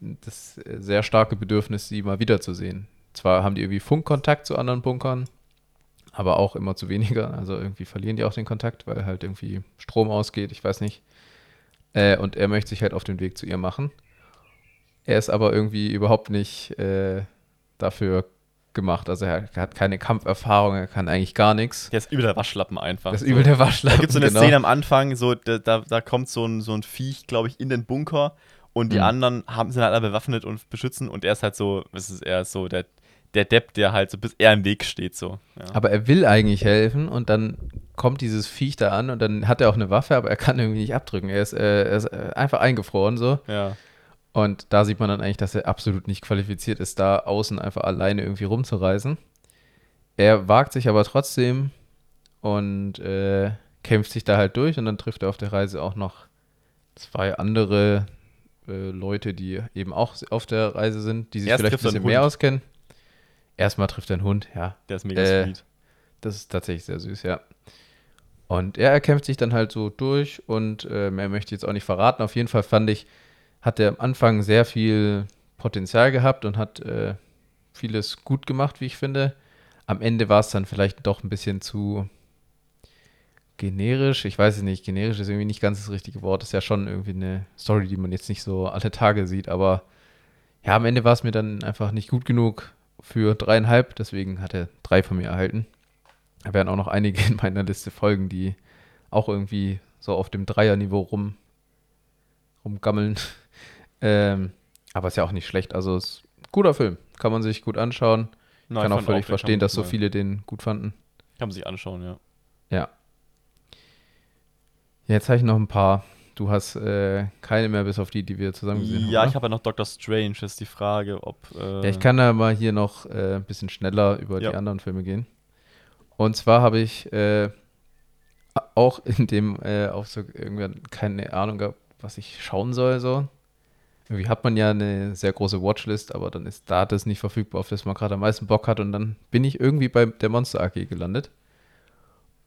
das sehr starke Bedürfnis, sie mal wiederzusehen. Zwar haben die irgendwie Funkkontakt zu anderen Bunkern, aber auch immer zu weniger. Also irgendwie verlieren die auch den Kontakt, weil halt irgendwie Strom ausgeht, ich weiß nicht. Äh, und er möchte sich halt auf den Weg zu ihr machen. Er ist aber irgendwie überhaupt nicht äh, dafür gemacht. Also er hat keine Kampferfahrung, er kann eigentlich gar nichts. Der ist übel der Waschlappen einfach. Das ist übel der Da Waschlappen. gibt es so eine genau. Szene am Anfang, so, da, da, da kommt so ein, so ein Viech, glaube ich, in den Bunker und die Mhm. anderen haben, sind halt alle bewaffnet und beschützen und er ist halt so, was ist er so der, der Depp, der halt so bis er im Weg steht, so. Ja. Aber er will eigentlich helfen und dann kommt dieses Viech da an und dann hat er auch eine Waffe, aber er kann irgendwie nicht abdrücken. Er ist, äh, er ist äh, einfach eingefroren so. ja. Und da sieht man dann eigentlich, dass er absolut nicht qualifiziert ist, da außen einfach alleine irgendwie rumzureisen. Er wagt sich aber trotzdem und äh, kämpft sich da halt durch und dann trifft er auf der Reise auch noch zwei andere äh, Leute, die eben auch auf der Reise sind, die sich Erst vielleicht ein bisschen mehr Hund. auskennen. Erstmal trifft er einen Hund, ja. Der ist mega Äh, sweet. Das ist tatsächlich sehr süß, ja. Und er erkämpft sich dann halt so durch und äh, mehr möchte ich jetzt auch nicht verraten. Auf jeden Fall fand ich, hat er am Anfang sehr viel Potenzial gehabt und hat äh, vieles gut gemacht, wie ich finde. Am Ende war es dann vielleicht doch ein bisschen zu generisch. Ich weiß es nicht, generisch ist irgendwie nicht ganz das richtige Wort. Ist ja schon irgendwie eine Story, die man jetzt nicht so alle Tage sieht, aber ja, am Ende war es mir dann einfach nicht gut genug für dreieinhalb, deswegen hat er drei von mir erhalten. Da werden auch noch einige in meiner Liste folgen, die auch irgendwie so auf dem Dreierniveau rum, rumgammeln. Ähm, aber ist ja auch nicht schlecht. Also ist ein guter Film. Kann man sich gut anschauen. Nein, kann auch völlig den verstehen, dass so ja, viele den gut fanden. Kann man sich anschauen, ja. Ja. Jetzt habe ich noch ein paar. Du hast äh, keine mehr, bis auf die, die wir zusammen gesehen haben. Ja, ich habe ja noch Doctor Strange, ist die Frage, ob. Äh, Ja, ich kann da mal hier noch äh, ein bisschen schneller über Ja. die anderen Filme gehen. Und zwar habe ich äh, auch in dem äh, Aufzug irgendwie keine Ahnung gehabt, was ich schauen soll. So. Irgendwie hat man ja eine sehr große Watchlist, aber dann ist da das nicht verfügbar, auf das man gerade am meisten Bock hat. Und dann bin ich irgendwie bei der Monster AG gelandet.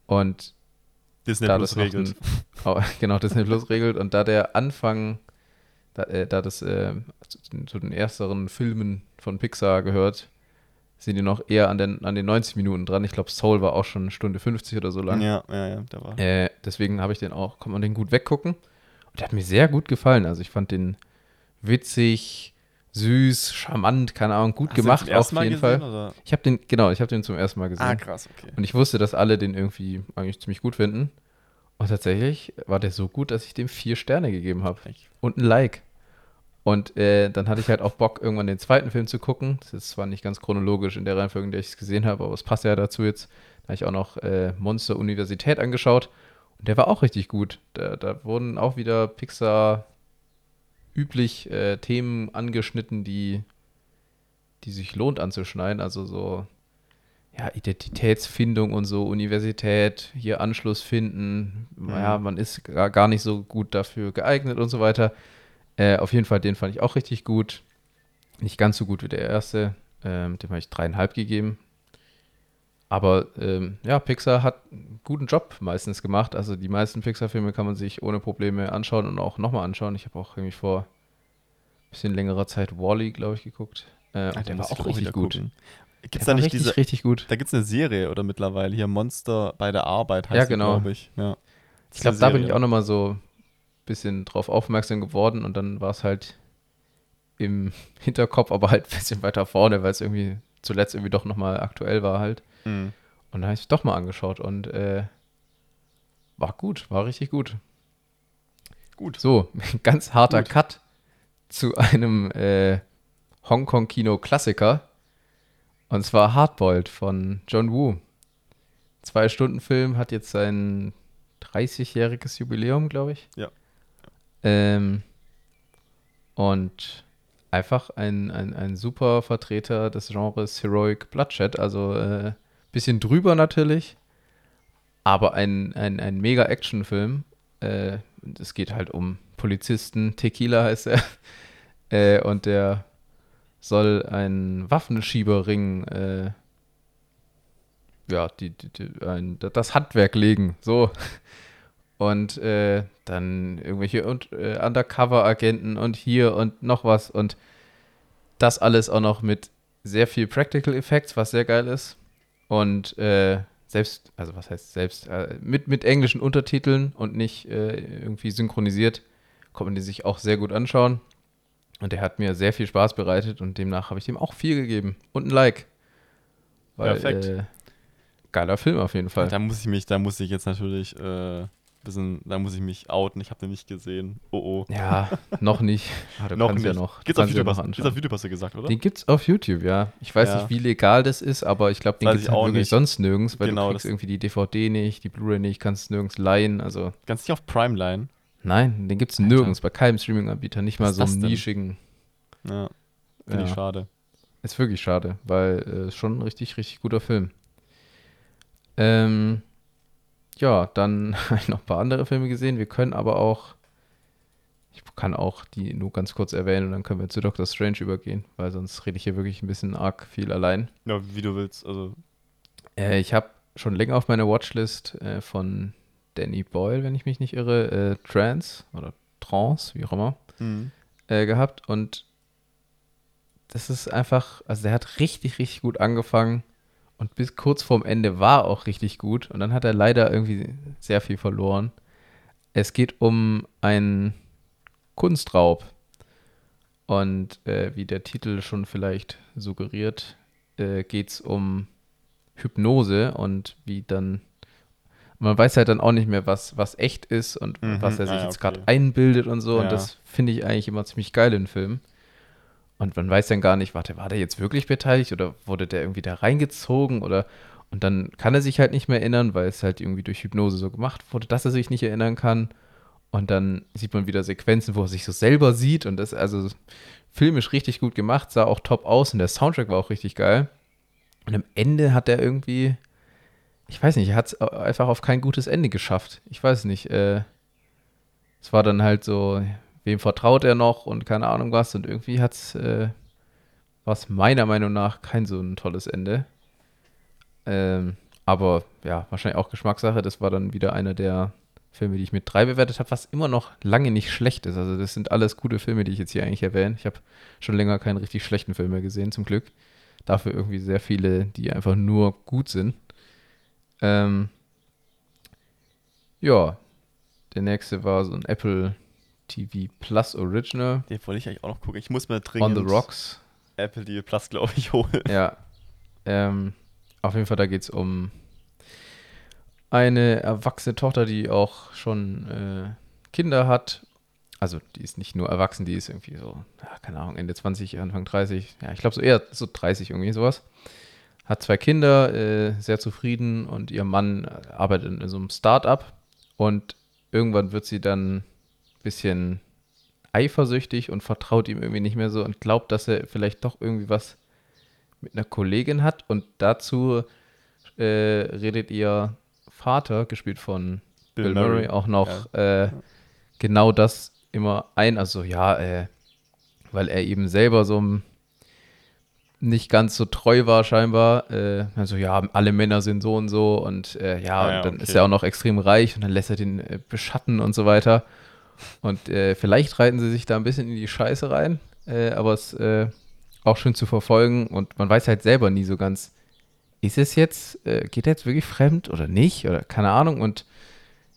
Und Disney da Plus das regelt. ein, <laughs> oh, genau Disney Plus regelt und da der Anfang, da, äh, da das äh, zu, zu den ersteren Filmen von Pixar gehört, sind die noch eher an den, an den 90 Minuten dran. Ich glaube, Soul war auch schon eine Stunde 50 oder so lang. Ja, ja, ja, da war. Äh, deswegen habe ich den auch, kann man den gut weggucken. Und der hat mir sehr gut gefallen. Also ich fand den witzig, süß, charmant, keine Ahnung, gut Hast gemacht auf jeden gesehen, Fall. Oder? Ich habe den, genau, ich habe den zum ersten Mal gesehen. Ah, krass, okay. Und ich wusste, dass alle den irgendwie eigentlich ziemlich gut finden. Und tatsächlich war der so gut, dass ich dem vier Sterne gegeben habe. Und ein Like. Und äh, dann hatte ich halt auch Bock, irgendwann den zweiten Film zu gucken. Das ist zwar nicht ganz chronologisch in der Reihenfolge, in der ich es gesehen habe, aber es passt ja dazu jetzt. Da habe ich auch noch äh, Monster Universität angeschaut. Und der war auch richtig gut. Da, da wurden auch wieder Pixar üblich äh, Themen angeschnitten, die, die sich lohnt anzuschneiden. Also so ja, Identitätsfindung und so, Universität, hier Anschluss finden. Ja, man ist gar, gar nicht so gut dafür geeignet und so weiter. Äh, auf jeden Fall, den fand ich auch richtig gut. Nicht ganz so gut wie der erste. Ähm, dem habe ich dreieinhalb gegeben. Aber ähm, ja, Pixar hat einen guten Job meistens gemacht. Also die meisten Pixar-Filme kann man sich ohne Probleme anschauen und auch nochmal anschauen. Ich habe auch irgendwie vor ein bisschen längerer Zeit Wally, glaube ich, geguckt. Äh, und der war auch richtig gut. Gibt es Der da nicht richtig, diese. richtig gut. Da gibt es eine Serie oder mittlerweile hier Monster bei der Arbeit heißt Ja, genau. glaube ich. Ja. Ich glaube, da bin ich auch nochmal so ein bisschen drauf aufmerksam geworden und dann war es halt im <laughs> Hinterkopf, aber halt ein bisschen weiter vorne, weil es irgendwie zuletzt irgendwie doch nochmal aktuell war halt. Mhm. Und dann habe ich es doch mal angeschaut und äh, war gut, war richtig gut. Gut. So, <laughs> ganz harter Gut. Cut zu einem äh, Hongkong-Kino-Klassiker. Und zwar Hardboiled von John Woo. Zwei Stunden Film hat jetzt sein 30-jähriges Jubiläum, glaube ich. Ja. Ähm, und einfach ein, ein, ein super Vertreter des Genres Heroic Bloodshed. Also äh, bisschen drüber natürlich, aber ein, ein, ein mega Actionfilm. Äh, es geht halt um Polizisten. Tequila heißt er. <laughs> äh, und der soll einen Waffenschieberring, äh, ja, die, die, die, ein, das Handwerk legen. So. Und äh, dann irgendwelche und, äh, Undercover-Agenten und hier und noch was. Und das alles auch noch mit sehr viel Practical Effects, was sehr geil ist. Und äh, selbst, also was heißt selbst, äh, mit, mit englischen Untertiteln und nicht äh, irgendwie synchronisiert, kann man die sich auch sehr gut anschauen. Und der hat mir sehr viel Spaß bereitet und demnach habe ich dem auch viel gegeben. Und ein Like. Weil, Perfekt. Äh, geiler Film auf jeden Fall. Da muss ich mich, da muss ich jetzt natürlich äh, bisschen, da muss ich mich outen. Ich habe den nicht gesehen. Oh oh. Ja, noch nicht. <laughs> Ah, noch kannst nicht. ja noch. Gibt's auf kannst ja YouTube, noch gibt's auf YouTube hast du gesagt, oder? Den gibt's auf YouTube, ja. Ich weiß Ja. nicht, wie legal das ist, aber ich glaube, den gibt's ich halt auch wirklich nicht. sonst nirgends, weil Genau, du kriegst irgendwie die DVD nicht, die Blu-ray nicht, kannst nirgends leihen. Also Ganz nicht auf Primeline. nein, den gibt's Alter. nirgends, bei keinem Streaming-Anbieter, nicht mal Was so einen nischigen. Ja. Finde ich Ja. schade. Ist wirklich schade, weil äh, ist schon ein richtig, richtig guter Film. Ähm, ja, dann <laughs> habe ich noch ein paar andere Filme gesehen. Wir können aber auch, ich kann auch die nur ganz kurz erwähnen und dann können wir zu Doctor Strange übergehen, weil sonst rede ich hier wirklich ein bisschen arg viel allein. Ja, wie du willst. Also, Äh, ich habe schon länger auf meiner Watchlist äh, von Danny Boyle, wenn ich mich nicht irre, äh, Trance oder Trance, wie auch immer, mhm. äh, gehabt und das ist einfach, also der hat richtig, richtig gut angefangen und bis kurz vorm Ende war auch richtig gut und dann hat er leider irgendwie sehr viel verloren. Es geht um einen Kunstraub und äh, wie der Titel schon vielleicht suggeriert, äh, geht es um Hypnose und wie dann man weiß halt dann auch nicht mehr, was, was echt ist und Mhm, was er sich ah jetzt okay. gerade einbildet und so. Ja. Und das finde ich eigentlich immer ziemlich geil in Filmen. Und man weiß dann gar nicht, warte, war der jetzt wirklich beteiligt oder wurde der irgendwie da reingezogen oder und dann kann er sich halt nicht mehr erinnern, weil es halt irgendwie durch Hypnose so gemacht wurde, dass er sich nicht erinnern kann. Und dann sieht man wieder Sequenzen, wo er sich so selber sieht und das also filmisch richtig gut gemacht, sah auch top aus und der Soundtrack war auch richtig geil. Und am Ende hat er irgendwie, ich weiß nicht, er hat es einfach auf kein gutes Ende geschafft. Ich weiß nicht. Äh, es war dann halt so, wem vertraut er noch und keine Ahnung was. Und irgendwie hat es, äh, war es meiner Meinung nach kein so ein tolles Ende. Ähm, aber ja, wahrscheinlich auch Geschmackssache. Das war dann wieder einer der Filme, die ich mit drei bewertet habe, was immer noch lange nicht schlecht ist. Also das sind alles gute Filme, die ich jetzt hier eigentlich erwähne. Ich habe schon länger keinen richtig schlechten Film mehr gesehen, zum Glück. Dafür irgendwie sehr viele, die einfach nur gut sind. Ähm, ja, der nächste war so ein Apple TV Plus Original Den wollte ich eigentlich auch noch gucken. Ich muss mir on dringend the Rocks. Apple TV Plus, glaube ich, <laughs> holen. Ja. Ähm, auf jeden Fall, da geht es um eine erwachsene Tochter, die auch schon äh, Kinder hat. Also, die ist nicht nur erwachsen, die ist irgendwie so, ja, keine Ahnung, Ende 20, Anfang 30. Ja, ich glaube so eher so 30 irgendwie sowas. Hat zwei Kinder, äh, sehr zufrieden und ihr Mann arbeitet in so einem Start-up und irgendwann wird sie dann bisschen eifersüchtig und vertraut ihm irgendwie nicht mehr so und glaubt, dass er vielleicht doch irgendwie was mit einer Kollegin hat und dazu äh, redet ihr Vater, gespielt von Bill, Murray, auch noch äh, genau das immer ein. Also ja, äh, weil er eben selber so nicht ganz so treu war scheinbar. Äh, also ja, alle Männer sind so und so und äh, ja, Ah ja, und dann okay. ist er auch noch extrem reich und dann lässt er den äh, beschatten und so weiter. Und äh, vielleicht reiten sie sich da ein bisschen in die Scheiße rein, äh, aber es äh, auch schön zu verfolgen und man weiß halt selber nie so ganz, ist es jetzt, äh, geht er jetzt wirklich fremd oder nicht oder keine Ahnung und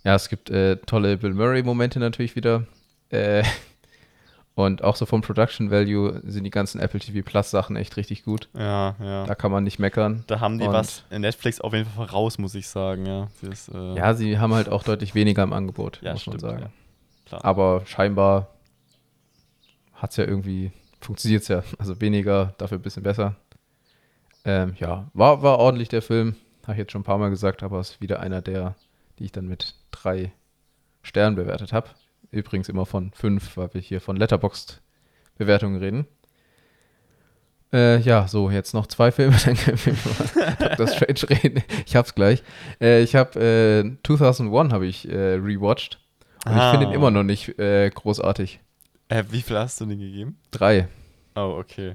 ja, es gibt äh, tolle Bill Murray-Momente natürlich wieder. Äh, <laughs> und auch so vom Production Value sind die ganzen Apple TV Plus Sachen echt richtig gut. Ja, ja. Da kann man nicht meckern. Da haben die Und- was in Netflix auf jeden Fall voraus, muss ich sagen, ja. Das, Ja, sie haben halt auch deutlich weniger im Angebot, Ja, muss stimmt, man sagen. ja. Klar. Aber scheinbar hat es ja irgendwie, funktioniert es ja. Also weniger, dafür ein bisschen besser. Ähm, ja, war, war ordentlich der Film. Habe ich jetzt schon ein paar Mal gesagt, aber ist wieder einer der, die ich dann mit drei Sternen bewertet habe. Übrigens immer von fünf, weil wir hier von Letterboxd Bewertungen reden. Äh, ja, so, jetzt noch zwei Filme, <laughs> dann können wir über Doctor Strange reden. Ich hab's gleich. Äh, ich habe äh, 2001 habe ich äh, rewatcht und ich finde ihn Ah. immer noch nicht äh, großartig. Äh, wie viel hast du denn gegeben? Drei. Oh, okay.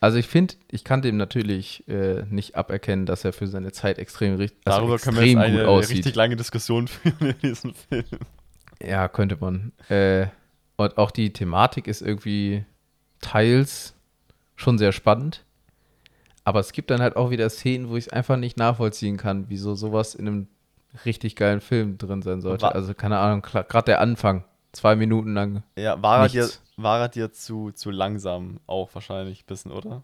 Also ich finde, ich kann dem natürlich äh, nicht aberkennen, dass er für seine Zeit extrem, also Darüber können wir extrem jetzt eine aussieht. richtig lange Diskussion <laughs> führen in diesem Film. Ja, könnte man. Äh, und auch die Thematik ist irgendwie teils schon sehr spannend. Aber es gibt dann halt auch wieder Szenen, wo ich es einfach nicht nachvollziehen kann, wieso sowas in einem richtig geilen Film drin sein sollte. Wa- Also keine Ahnung, gerade der Anfang, zwei Minuten lang. Ja, war er, dir, war er dir zu, zu langsam auch wahrscheinlich ein bisschen, oder?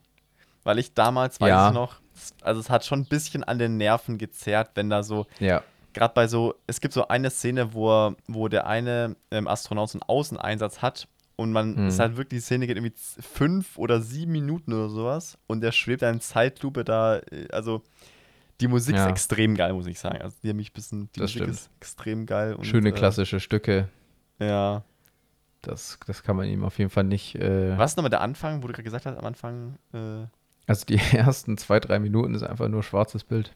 Weil ich damals, weiß Ja. ich noch, also es hat schon ein bisschen an den Nerven gezerrt, wenn da so, Ja, gerade bei so, es gibt so eine Szene, wo, wo der eine ähm, Astronaut so einen Außeneinsatz hat und man, Mhm. es halt wirklich, die Szene geht irgendwie fünf oder sieben Minuten oder sowas und der schwebt in Zeitlupe da, äh, also die Musik Ja. ist extrem geil, muss ich sagen. Also die haben mich ein bisschen, die Das Musik stimmt. ist extrem geil. Und, schöne äh, klassische Stücke. Ja. Das, das kann man ihm auf jeden Fall nicht. Äh, Was ist nochmal der Anfang, wo du gerade gesagt hast, am Anfang, äh, Also die <laughs> ersten zwei, drei Minuten ist einfach nur schwarzes Bild.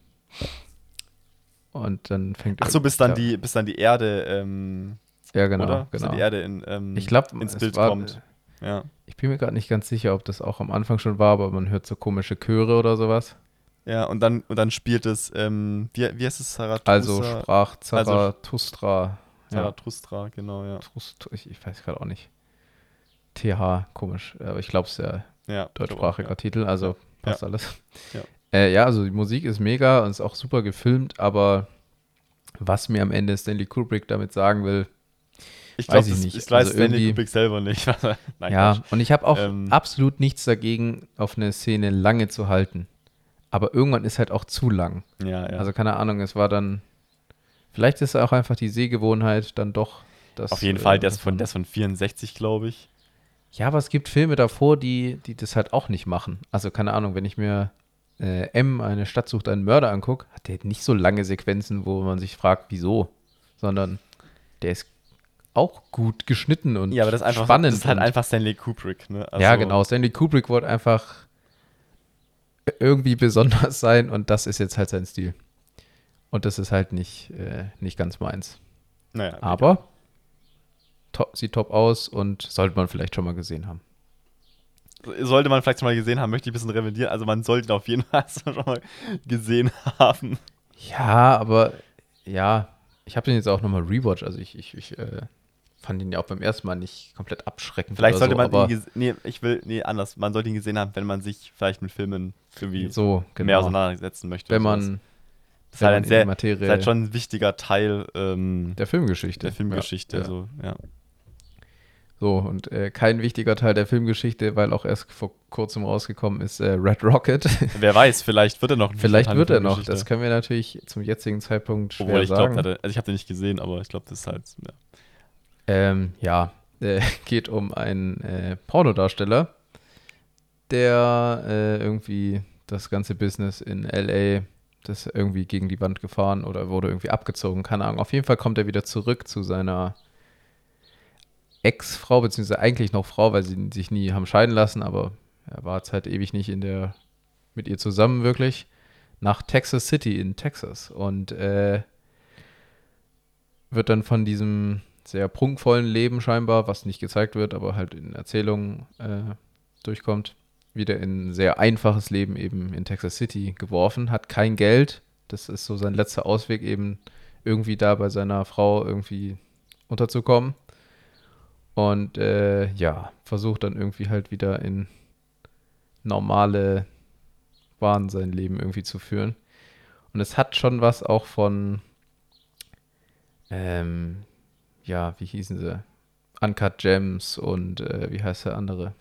Und dann fängt. Ach so, bis dann ja, die, bis dann die Erde, ähm, Ja, genau. oder? Bis genau. dann die Erde in, ähm, Ich glaube, ins Bild war, kommt. Ja. Ich bin mir gerade nicht ganz sicher, ob das auch am Anfang schon war, aber man hört so komische Chöre oder sowas. Ja, und dann, und dann spielt es, ähm, wie, wie heißt es, Zarathustra? Also sprach Zarathustra. ja, Zarathustra, genau, ja. Trust, ich, ich weiß gerade auch nicht. TH, komisch. Aber ich glaube, es ist ja Ja, deutschsprachiger Titel, also passt alles. Ja. Äh, ja, also die Musik ist mega und ist auch super gefilmt, aber was mir am Ende Stanley Kubrick damit sagen will, Ich Weiß glaube, ich nicht. ich weiß Also Stanley Kubrick selber nicht. <laughs> Nein, ja, Quatsch. und ich habe auch Ähm. absolut nichts dagegen, auf eine Szene lange zu halten. Aber irgendwann ist halt auch zu lang. ja, ja. Also keine Ahnung, es war dann, vielleicht ist auch einfach die Sehgewohnheit dann doch das. Auf jeden äh, Fall, der ist dass von, ist von 64, glaube ich. Ja, aber es gibt Filme davor, die, die das halt auch nicht machen. Also keine Ahnung, wenn ich mir äh, M, eine Stadt sucht einen Mörder angucke, hat der nicht so lange Sequenzen, wo man sich fragt, wieso, sondern der ist auch gut geschnitten und Ja, aber das ist einfach, spannend. das ist halt einfach Stanley Kubrick, ne? ja, Also, genau. Stanley Kubrick wollte einfach irgendwie besonders <laughs> sein und das ist jetzt halt sein Stil. Und das ist halt nicht, äh, nicht ganz meins. Naja, Aber top, sieht top aus und sollte man vielleicht schon mal gesehen haben. sollte man vielleicht schon mal gesehen haben, möchte ich ein bisschen revidieren. Also man sollte ihn auf jeden <laughs> Fall schon mal gesehen haben. Ja, aber ja, ich habe den jetzt auch nochmal rewatch. Also ich, ich, ich äh, fand ihn ja auch beim ersten Mal nicht komplett abschreckend. Vielleicht sollte so, man ihn nee, ich will, nee, anders. Man sollte ihn gesehen haben, wenn man sich vielleicht mit Filmen irgendwie so, genau. mehr auseinandersetzen möchte. wenn man, das ist halt ein sehr, Materie ist halt schon ein wichtiger Teil ähm, der Filmgeschichte. der Filmgeschichte. Ja, ja. So, ja. So, und äh, kein wichtiger Teil der Filmgeschichte, weil auch erst vor kurzem rausgekommen ist, äh, Red Rocket. <laughs> Wer weiß, vielleicht wird er noch. ein Vielleicht Teil wird er noch. Das können wir natürlich zum jetzigen Zeitpunkt schwer Obwohl ich sagen. glaube, also ich habe den nicht gesehen, aber ich glaube, das ist halt. Ja. Ähm, ja, <laughs> äh, geht um einen äh, Pornodarsteller, der äh, irgendwie das ganze Business in LA das irgendwie gegen die Wand gefahren oder wurde irgendwie abgezogen, keine Ahnung. Auf jeden Fall kommt er wieder zurück zu seiner Ex-Frau, beziehungsweise eigentlich noch Frau, weil sie sich nie haben scheiden lassen, aber er war jetzt halt ewig nicht in der mit ihr zusammen wirklich, nach Texas City in Texas und äh, wird dann von diesem sehr prunkvollen Leben scheinbar, was nicht gezeigt wird, aber halt in Erzählungen äh, durchkommt, wieder in ein sehr einfaches Leben eben in Texas City geworfen, hat kein Geld. Das ist so sein letzter Ausweg, eben irgendwie da bei seiner Frau irgendwie unterzukommen. Und äh, ja, versucht dann irgendwie halt wieder in normale Bahnen sein Leben irgendwie zu führen. Und es hat schon was auch von, ähm, ja, wie hießen sie? Uncut Gems und äh, wie heißt der andere?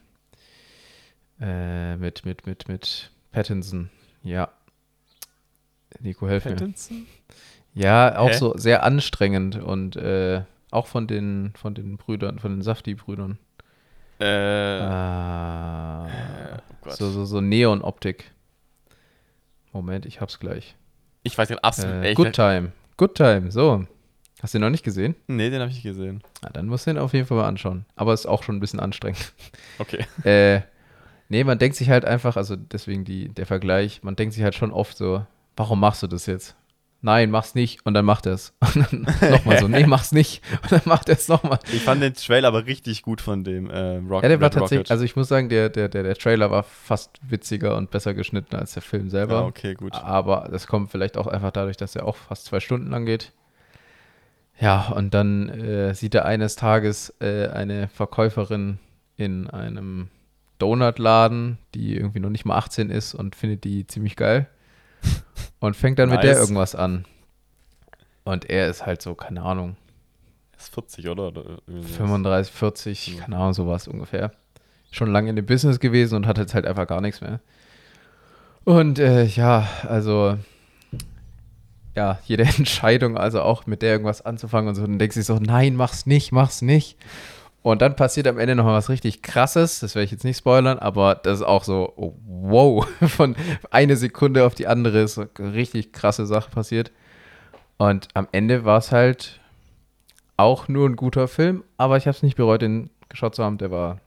Äh, mit, mit, mit, mit Pattinson. Ja. Nico, helf Pattinson? mir. Ja, auch Hä? so sehr anstrengend und äh, auch von den, von den Brüdern, von den Safti-Brüdern. Äh, Ah, äh, oh so, so, so Neon-Optik. Moment, ich hab's gleich. Ich weiß gerade absolut. Äh, Good Time. Good Time, so. Hast du den noch nicht gesehen? nee, den habe ich nicht gesehen. Na, dann musst du den auf jeden Fall mal anschauen. Aber ist auch schon ein bisschen anstrengend. <laughs> Okay. <laughs> äh, nee, man denkt sich halt einfach, also deswegen die, der Vergleich, man denkt sich halt schon oft so, warum machst du das jetzt? Nein, mach's nicht und dann macht er es. <laughs> Und dann nochmal so, nee, mach's nicht und dann macht er es nochmal. Ich fand den Trailer aber richtig gut von dem äh, Rock, Ja, der war tatsächlich, also ich muss sagen, der, der, der, der Trailer war fast witziger und besser geschnitten als der Film selber. Ah, okay, gut. Aber das kommt vielleicht auch einfach dadurch, dass er auch fast zwei Stunden lang geht. Ja, und dann äh, sieht er eines Tages äh, eine Verkäuferin in einem Donutladen, die irgendwie noch nicht mal 18 ist und findet die ziemlich geil. <laughs> Und fängt dann mit der Nice. irgendwas an. Und er ist halt so, keine Ahnung, ist 40, oder? oder irgendwie sowas. 35, 40, Ja. keine Ahnung, sowas ungefähr. Schon lange in dem Business gewesen und hat jetzt halt einfach gar nichts mehr. Und äh, ja, also ja, jede <laughs> Entscheidung, also auch mit der irgendwas anzufangen und so, dann denkst du so, nein, mach's nicht, mach's nicht. Und dann passiert am Ende noch mal was richtig krasses, das werde ich jetzt nicht spoilern, aber das ist auch so, oh, wow, <laughs> von eine Sekunde auf die andere ist so eine richtig krasse Sache passiert. Und am Ende war es halt auch nur ein guter Film, aber ich habe es nicht bereut, den geschaut zu haben. Der war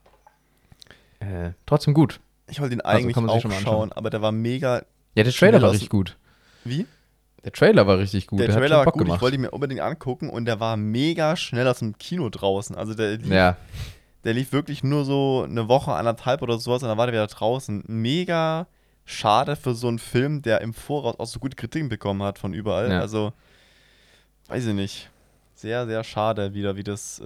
äh, trotzdem gut. Ich wollte ihn Also eigentlich sich auch schon mal schauen, anschauen. aber der war mega. Ja, der Trailer war richtig gut. Wie? Der Trailer war richtig gut. der hat Trailer war Bock gut, ich gemacht. wollte ihn mir unbedingt angucken und der war mega schnell aus dem Kino draußen. Also der lief, ja, der lief wirklich nur so eine Woche, anderthalb oder sowas und dann war der wieder draußen. Mega schade für so einen Film, der im Voraus auch so gute Kritiken bekommen hat von überall. Ja. Also, weiß ich nicht. Sehr, sehr schade wieder, wie das, äh,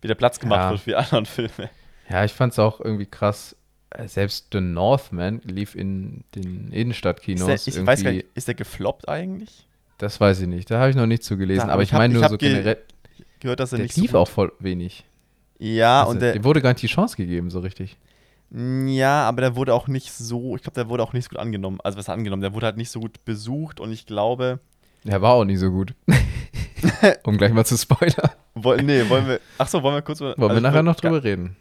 wie der Platz gemacht Ja. wird für die anderen Filme. ja, ich fand es auch irgendwie krass. Äh, Selbst The Northman lief in den Innenstadtkinos. Ist der, ich irgendwie, weiß gar nicht, ist der gefloppt eigentlich? Das weiß ich nicht. Da habe ich noch nicht zu gelesen. Da- aber ich ich meine nur so ge- generell. Gehört, dass er Der nicht lief so auch voll wenig. Ja, Also, und der, dem wurde gar nicht die Chance gegeben, so richtig. Ja, aber der wurde auch nicht so, ich glaube, der wurde auch nicht so gut angenommen. Also was angenommen, der wurde halt nicht so gut besucht und ich glaube, Der war auch nicht so gut. <laughs> um gleich mal zu spoilern. woll, nee, wollen wir, ach so, wollen wir kurz Wollen also wir nachher noch drüber reden?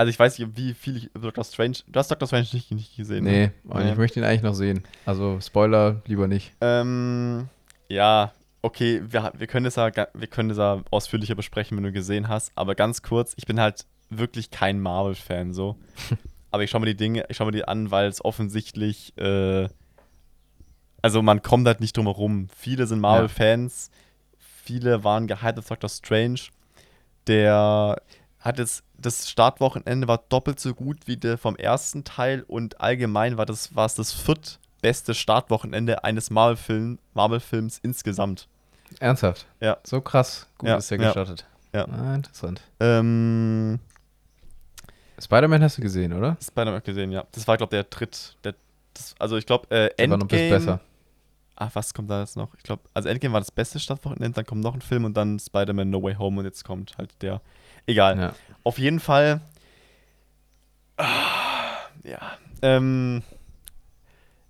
Also ich weiß nicht, wie viel ich Doctor Strange, du hast Doctor Strange nicht, nicht gesehen. Nee, ne? und ich möchte ihn eigentlich noch sehen. Also Spoiler lieber nicht. Ähm, ja, okay, wir, wir können es ja, wir können es ja ausführlicher besprechen, wenn du gesehen hast, aber ganz kurz, ich bin halt wirklich kein Marvel-Fan so. <laughs> aber ich schaue mir die Dinge, ich schaue mir die an, weil es offensichtlich, äh, also man kommt halt nicht drum herum. Viele sind Marvel-Fans, viele waren gehypt auf Doctor Strange. Der hat jetzt, das Startwochenende war doppelt so gut wie der vom ersten Teil und allgemein war das, war es das viertbeste Startwochenende eines Marvel-Film, Marvel-Films insgesamt. Ernsthaft? Ja. So krass gut Ja, ist der ja, gestartet. ja. Ah, interessant. Ähm, Spider-Man hast du gesehen, oder? Spider-Man gesehen, ja. Das war, glaube ich, der Tritt. Der, das, also ich glaube, äh, Der war noch ein bisschen Endgame. besser. Ach, was kommt da jetzt noch? Ich glaube, also Endgame war das beste Stadtwochenende, dann kommt noch ein Film und dann Spider-Man No Way Home und jetzt kommt halt der. Egal. Ja. Auf jeden Fall. Ah, ja. Ähm,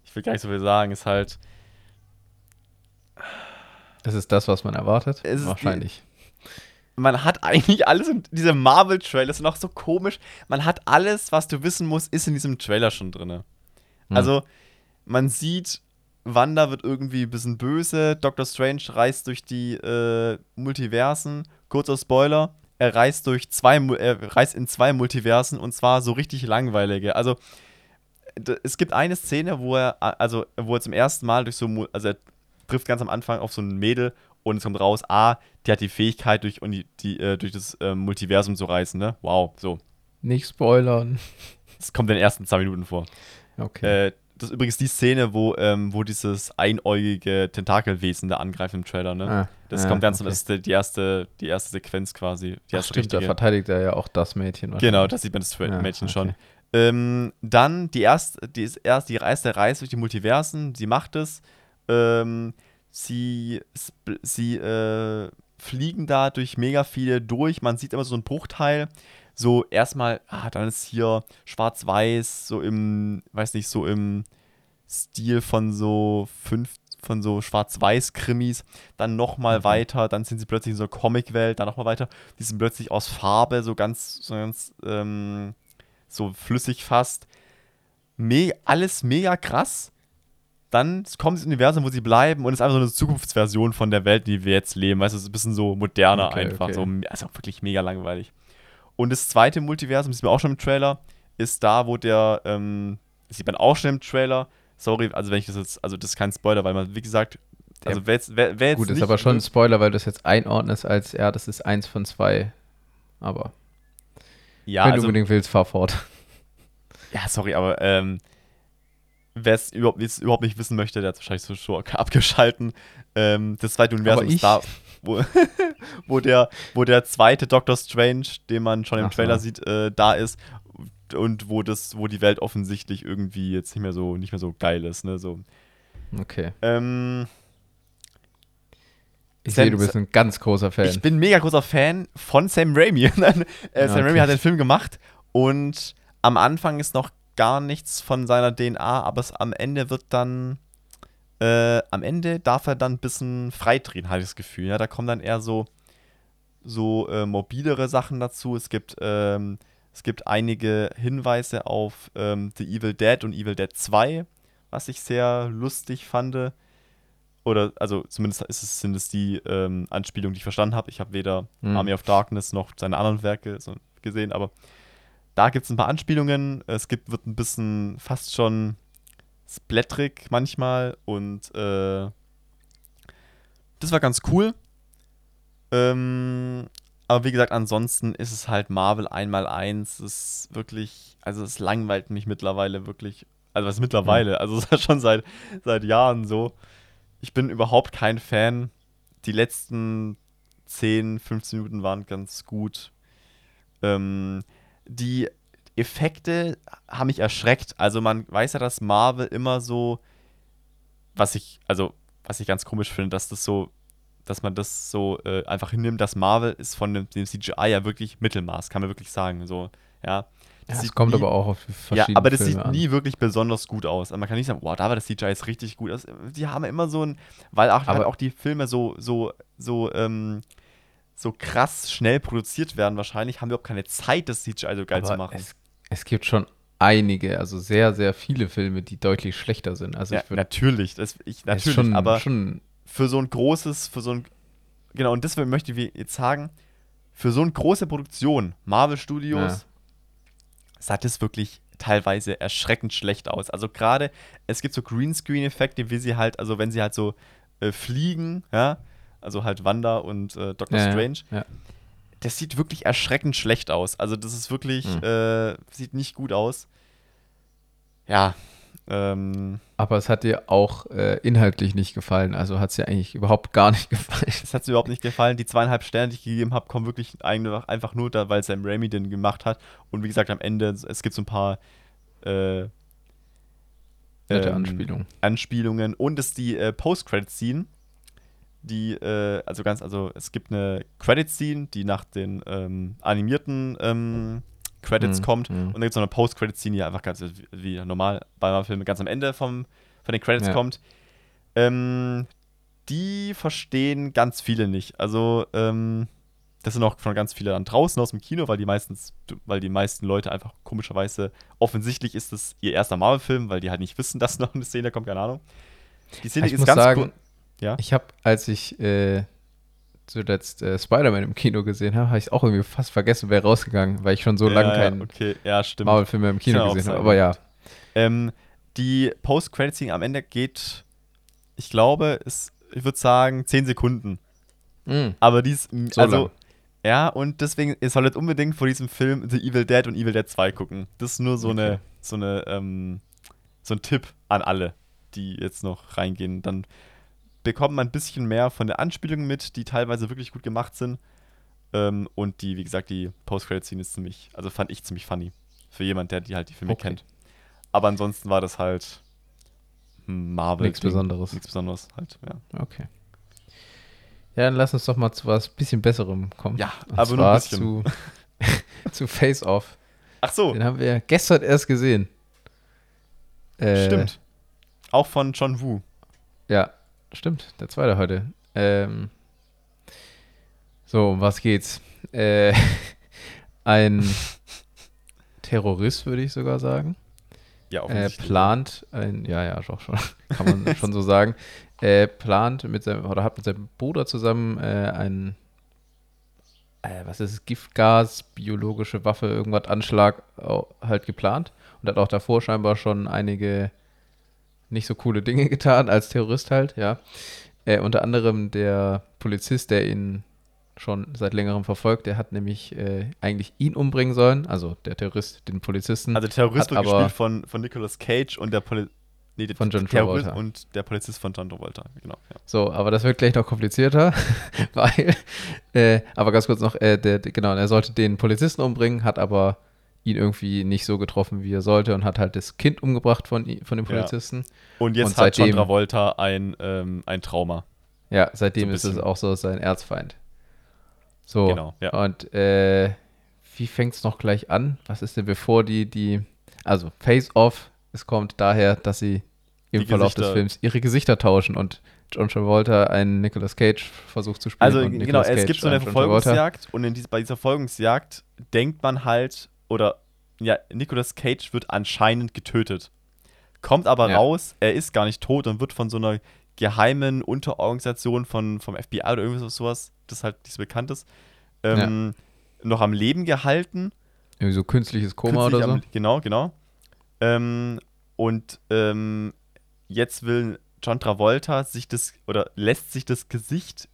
ich will gar nicht so viel sagen, ist halt. Das ist das, was man erwartet? Es ist Wahrscheinlich. Man hat eigentlich alles in diese Marvel-Trailer sind auch so komisch. Man hat alles, was du wissen musst, ist in diesem Trailer schon drin. Hm. Also, man sieht, Wanda wird irgendwie ein bisschen böse. Doctor Strange reist durch die äh, Multiversen. Kurzer Spoiler: Er reist durch zwei, er reist in zwei Multiversen und zwar so richtig langweilige. Also, es gibt eine Szene, wo er, also, wo er zum ersten Mal durch so, also er trifft ganz am Anfang auf so ein Mädel und es kommt raus, ah, die hat die Fähigkeit, durch, und die, die, äh, durch das äh, Multiversum zu reisen, ne? Wow, so. Nicht spoilern. Das kommt in den ersten zwei Minuten vor. Okay. Äh, das ist übrigens die Szene, wo, ähm, wo dieses einäugige Tentakelwesen da angreift im Trailer, ne? Ah, Das ah, kommt ganz, okay. das ist die erste, die erste Sequenz quasi. Die Ach, stimmt, da richtige. verteidigt er ja auch das Mädchen. Genau, da sieht man das Ja, Mädchen okay. schon. Ähm, dann die erste, die ist erst die erste Reise durch die Multiversen. Sie macht es. Ähm, sie sie äh, fliegen da durch mega viele durch. Man sieht immer so einen Bruchteil. So erstmal, ah, dann ist hier schwarz-weiß, so im, weiß nicht, so im Stil von so fünf, von so Schwarz-Weiß-Krimis, dann nochmal Mhm. weiter, dann sind sie plötzlich in so einer Comic-Welt, dann nochmal weiter, die sind plötzlich aus Farbe, so ganz, so ganz, ähm, so flüssig fast. Me alles mega krass. Dann kommen sie ins Universum, wo sie bleiben und es ist einfach so eine Zukunftsversion von der Welt, die wir jetzt leben. Weißt du, es ist ein bisschen so moderner Okay, einfach. okay. So, also wirklich mega langweilig. Und das zweite Multiversum, das sieht man auch schon im Trailer, ist da, wo der, ähm, das sieht man auch schon im Trailer. Sorry, also wenn ich das jetzt, also das ist kein Spoiler, weil man, wie gesagt, also wer jetzt, wer, wer jetzt Gut, ist aber schon ein Spoiler, weil du es jetzt einordnest als, ja, das ist eins von zwei. Aber ja, wenn du also, unbedingt willst, fahr fort. ja, sorry, aber ähm, wer es überhaupt, überhaupt nicht wissen möchte, der hat wahrscheinlich so schon <laughs> abgeschalten. Ähm, das zweite Universum ist da, wo, <laughs> wo, der, wo der zweite Doctor Strange, den man schon im Ach so. Trailer sieht, äh, da ist und wo das, wo die Welt offensichtlich irgendwie jetzt nicht mehr so, nicht mehr so geil ist, ne? So. Okay. Ähm, Ich Sam- sehe, du bist ein ganz großer Fan. Ich bin mega großer Fan von Sam Raimi. <laughs> Äh, Sam Okay. Raimi hat den Film gemacht und am Anfang ist noch gar nichts von seiner DNA, aber es, am Ende wird dann, äh, am Ende darf er dann ein bisschen freidrehen, habe ich das Gefühl. Ja, da kommen dann eher so, so äh, mobilere Sachen dazu. Es gibt, ähm, es gibt einige Hinweise auf ähm, The Evil Dead und Evil Dead 2, was ich sehr lustig fand. Oder, also zumindest ist es, sind es die ähm, Anspielungen, die ich verstanden habe. Ich habe weder Hm. Army of Darkness noch seine anderen Werke so gesehen, aber da gibt es ein paar Anspielungen. Es gibt, wird ein bisschen fast schon splatterig manchmal und äh, das war ganz cool. Ähm, aber wie gesagt, ansonsten ist es halt Marvel einmal eins. Es ist wirklich, also es langweilt mich mittlerweile wirklich. Also was mittlerweile, also <laughs> es ist schon seit, seit Jahren so. Ich bin überhaupt kein Fan. Die letzten 10, 15 Minuten waren ganz gut. Ähm, die Effekte haben mich erschreckt. Also man weiß ja, dass Marvel immer so, was ich, also was ich ganz komisch finde, dass das so, dass man das so äh, einfach hinnimmt, dass Marvel ist von dem, dem CGI ja wirklich Mittelmaß, kann man wirklich sagen. So, ja. ja, sieht es kommt nie- aber auch auf die ja, aber das Filme sieht an. nie wirklich besonders gut aus. Also man kann nicht sagen, boah, da war das CGI jetzt richtig gut. Das, die haben immer so ein, weil auch, halt auch die Filme so, so, so, ähm, so krass schnell produziert werden, wahrscheinlich haben wir überhaupt keine Zeit, das CGI so geil aber zu machen. Es, es gibt schon einige, also sehr, sehr viele Filme, die deutlich schlechter sind. Also ja, ich würde natürlich, das, ich, es ist natürlich, schon, aber schon für so ein großes, für so ein, genau, und das möchte ich jetzt sagen, für so eine große Produktion, Marvel Studios, Ja. sah das wirklich teilweise erschreckend schlecht aus. Also gerade, es gibt so Greenscreen-Effekte, wie sie halt, also wenn sie halt so äh, fliegen, ja, also halt Wanda und äh, Doctor ja, Strange, Ja, das sieht wirklich erschreckend schlecht aus. Also das ist wirklich, Hm. äh, sieht nicht gut aus. Ja, ähm, Aber es hat dir auch äh, inhaltlich nicht gefallen. Also hat es dir eigentlich überhaupt gar nicht <laughs> gefallen. Das hat mir überhaupt nicht gefallen. Die zweieinhalb Sterne, die ich gegeben habe, kommen wirklich einfach, nur da, weil Sam Raimi den gemacht hat. Und wie gesagt, am Ende, es gibt so ein paar äh, ähm, Anspielung. Anspielungen. Und es ist die äh, Post-Credit-Scene. Die, äh, also ganz, also es gibt eine Credit-Scene, die nach den ähm, animierten ähm, Credits Mhm, kommt. mhm. Und dann gibt es noch eine Post-Credit-Scene, die einfach ganz wie, normal bei Marvel-Filmen ganz am Ende vom, von den Credits Ja. kommt. Ähm, die verstehen ganz viele nicht. Also, ähm, das sind auch von ganz viele dann draußen aus dem Kino, weil die meistens, weil die meisten Leute einfach komischerweise, offensichtlich ist es ihr erster Marvel-Film, weil die halt nicht wissen, <laughs> dass noch eine Szene kommt, keine Ahnung. Die Szene ich ist muss ganz sagen, ja. ich habe, als ich äh, zuletzt äh, Spider-Man im Kino gesehen habe, habe ich es auch irgendwie fast vergessen, wäre rausgegangen, weil ich schon so ja, lange ja, keinen okay, ja, stimmt. Marvel-Film mehr im Kino gesehen habe. Aber ja, Ähm, die Post-Credit-Scene am Ende geht, ich glaube, ist, ich würde sagen, 10 Sekunden. Mhm. Aber die ist, So also, lang. Ja, und deswegen, ihr solltet unbedingt vor diesem Film The Evil Dead und Evil Dead 2 gucken. Das ist nur so Okay. eine, so eine, ähm, so ein Tipp an alle, die jetzt noch reingehen. Dann bekommt man ein bisschen mehr von der Anspielung mit, die teilweise wirklich gut gemacht sind. Ähm, und die, wie gesagt, die Post-Credit-Scene ist ziemlich, also fand ich ziemlich funny. Für jemand, der die halt die Filme Okay. kennt. Aber ansonsten war das halt hm, Marvel. Nichts Besonderes. Nichts Besonderes halt, ja. Okay. Ja, dann lass uns doch mal zu was bisschen Besserem kommen. Ja, Und aber nur ein bisschen. zu, <laughs> zu Face Off. Ach so, Den haben wir gestern erst gesehen. Äh, stimmt. Auch von John Woo. Ja, stimmt. Der zweite heute. Ähm, so, um was geht's? Äh, <laughs> ein Terrorist, würde ich sogar sagen. Ja, äh, plant, ein, ja, ja, doch schon, <laughs> kann man schon so sagen, äh, plant mit seinem, oder hat mit seinem Bruder zusammen äh, ein, äh, was ist es, Giftgas, biologische Waffe, irgendwas, Anschlag au- halt geplant und hat auch davor scheinbar schon einige nicht so coole Dinge <laughs> getan, als Terrorist halt, ja. Äh, unter anderem der Polizist, der ihn schon seit längerem verfolgt, der hat nämlich äh, eigentlich ihn umbringen sollen, also der Terrorist, den Polizisten. Also der Terrorist wird aber- gespielt von, von Nicolas Cage und der Poli nee, Von John Terrorist Travolta. und der Polizist von John Travolta, genau. Ja. So, aber das wird gleich noch komplizierter, <laughs> weil, äh, aber ganz kurz noch, äh, der, genau, er sollte den Polizisten umbringen, hat aber ihn irgendwie nicht so getroffen, wie er sollte und hat halt das Kind umgebracht von, von dem Ja. Polizisten. Und jetzt Und hat John Travolta ein, ähm, ein Trauma. Ja, seitdem So ist es auch so sein Erzfeind. So, Genau, ja. und äh, wie fängt es noch gleich an? Was ist denn bevor die, die, also Face Off, es kommt daher, dass sie im Die Verlauf des Gesichter- Films ihre Gesichter tauschen und John Travolta einen Nicolas Cage versucht zu spielen. Also genau, es gibt so eine. Verfolgungsjagd und in dies, bei dieser Verfolgungsjagd denkt man halt, oder ja, Nicolas Cage wird anscheinend getötet. Kommt aber Ja. raus, er ist gar nicht tot und wird von so einer geheimen Unterorganisation von, vom FBI oder irgendwas sowas, das halt nicht so bekannt ist, ähm, noch am Leben gehalten. Irgendwie so künstliches Koma Künstlich oder so. am, genau, genau. Ähm, und ähm, jetzt will John Travolta sich das oder lässt sich das Gesicht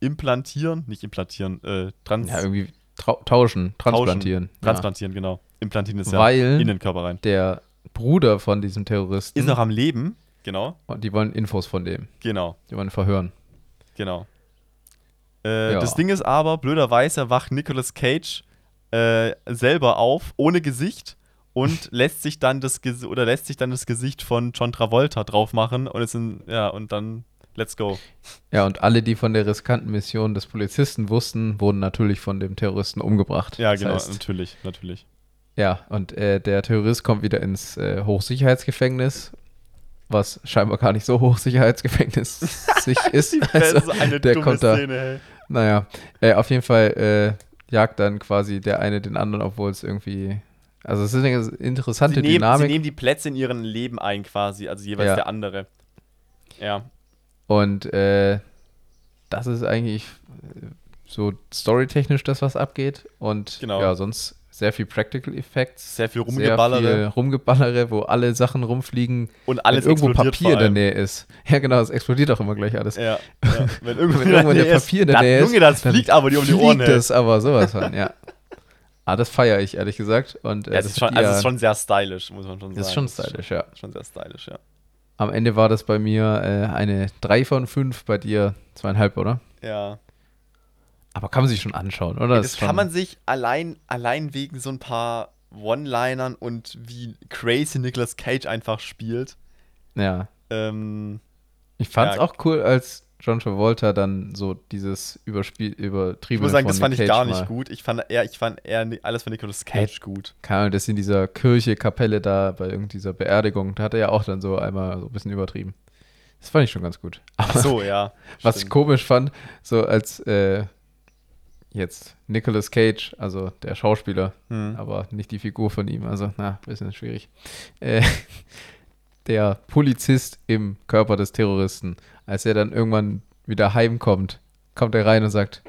implantieren, nicht implantieren, äh, trans Ja, irgendwie tauschen, transplantieren. transplantieren, genau. Implantieren ist ja. ja Weil in den Körper rein. der Bruder von diesem Terroristen, Ist noch am Leben, genau, und die wollen Infos von dem. genau, Die wollen verhören. genau. Äh, Ja. Das Ding ist aber, blöderweise wacht Nicolas Cage äh, selber auf, ohne Gesicht und <laughs> lässt sich dann das Ges oder lässt sich dann das Gesicht von John Travolta drauf machen und es sind, ja, und dann let's go. Ja, und alle, die von der riskanten Mission des Polizisten wussten, wurden natürlich von dem Terroristen umgebracht. Ja, Das genau, heißt, natürlich, natürlich. ja, und äh, der Terrorist kommt wieder ins äh, Hochsicherheitsgefängnis, was scheinbar gar nicht so Hochsicherheitsgefängnis <laughs> sich ist. Das Also, ist eine der dumme kommt da- Szene, hey. Naja, äh, auf jeden Fall äh, jagt dann quasi der eine den anderen, obwohl es irgendwie. Also es ist eine interessante Sie nehmen, sie Dynamik. nehmen die Plätze in ihrem Leben ein, quasi, also jeweils Ja. der andere. Ja, Und äh, das ist eigentlich so storytechnisch das, was abgeht. Und Genau. ja, sonst sehr viel Practical Effects. sehr viel Sehr viel Rumgeballere Rumgeballere, wo alle Sachen rumfliegen, und alles wenn irgendwo Papier in der. Nähe ist. Ja, genau, es explodiert auch immer gleich alles. Ja, ja. <laughs> Wenn irgendwo, Wenn irgendwo der Papier in der das- Nähe ist, Junge, das fliegt aber dir um die Ohren. Fliegt es aber sowas von, ja. Ah, das feiere ich, ehrlich gesagt. Und äh, Ja, es das ist schon, also es ist schon sehr stylisch, muss man schon sagen. das ist schon Es stylisch, ja. Schon sehr stylisch, ja. Am Ende war das bei mir äh, eine 3 von 5, bei dir zweieinhalb, oder? Ja. Aber kann man sich schon anschauen, oder? Das Ist kann man sich allein, allein wegen so ein paar One-Linern und wie crazy Nicolas Cage einfach spielt. Ja. Ähm, Ich fand es Ja. auch cool, als John Travolta dann so dieses Überspiel, ich übertriebene muss sagen, das fand Nick ich gar Cage nicht mal- gut. Ich fand eher, ich fand eher alles von Nicolas Cage gut. Keine Ahnung, das in dieser Kirche, Kapelle da bei irgend dieser Beerdigung, da hat er ja auch dann so einmal so ein bisschen übertrieben. Das fand ich schon ganz gut. Ach so, ja. Was ich stimmt. komisch fand, so als äh, jetzt Nicolas Cage, also der Schauspieler, Hm. aber nicht die Figur von ihm, also na, bisschen schwierig. Äh, der Polizist im Körper des Terroristen, als er dann irgendwann wieder heimkommt, kommt er rein und sagt,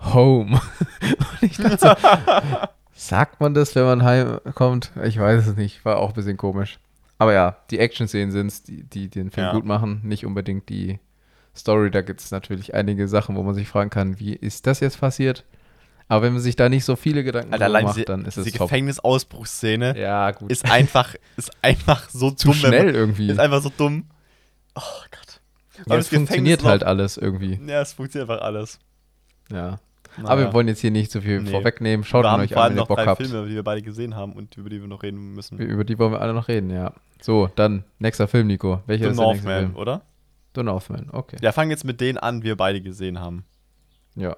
Home. <laughs> und ich dachte so, <laughs> sagt man das, wenn man heimkommt? Ich weiß es nicht, war auch ein bisschen komisch. Aber ja, die Action-Szenen sind es, die, die den Film Ja. gut machen, nicht unbedingt die Story. Da gibt es natürlich einige Sachen, wo man sich fragen kann, wie ist das jetzt passiert? Aber wenn man sich da nicht so viele Gedanken Alter, allein macht, diese, dann ist es top. Gefängnisausbruchsszene Ja, gut. ist einfach, <laughs> ist einfach so zu dumm. schnell irgendwie. ist einfach so dumm. Oh Gott. ja, es funktioniert halt alles irgendwie. Ja, es funktioniert einfach alles. Ja. Naja. Aber wir wollen jetzt hier nicht so viel Nee. vorwegnehmen. Schaut wir euch an, wenn ihr noch Bock drei habt. Filme, die wir beide gesehen haben und über die wir noch reden müssen. Über die wollen wir alle noch reden, ja. So, dann nächster Film, Nico. Welcher The ist der nächste Northman, Film? oder? The Northman, okay. Ja, fangen jetzt mit denen an, die wir beide gesehen haben. Ja.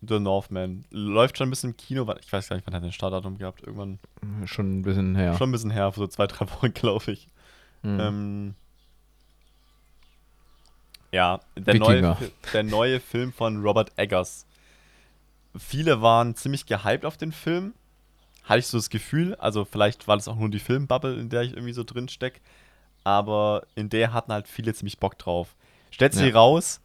The Northman. Läuft schon ein bisschen im Kino, weil ich weiß gar nicht, wann hat er ein Startdatum gehabt. Irgendwann Schon ein bisschen her. schon ein bisschen her, vor so zwei, drei Wochen, <laughs> glaube ich. Mhm. Ähm, ja, der neue, Wikinger. Der neue Film von Robert Eggers. Viele waren ziemlich gehypt auf den Film. Hatte ich so das Gefühl. Also, vielleicht war das auch nur die Filmbubble, in der ich irgendwie so drin steck. Aber in der hatten halt viele ziemlich Bock drauf. Stellt sich Ja. raus,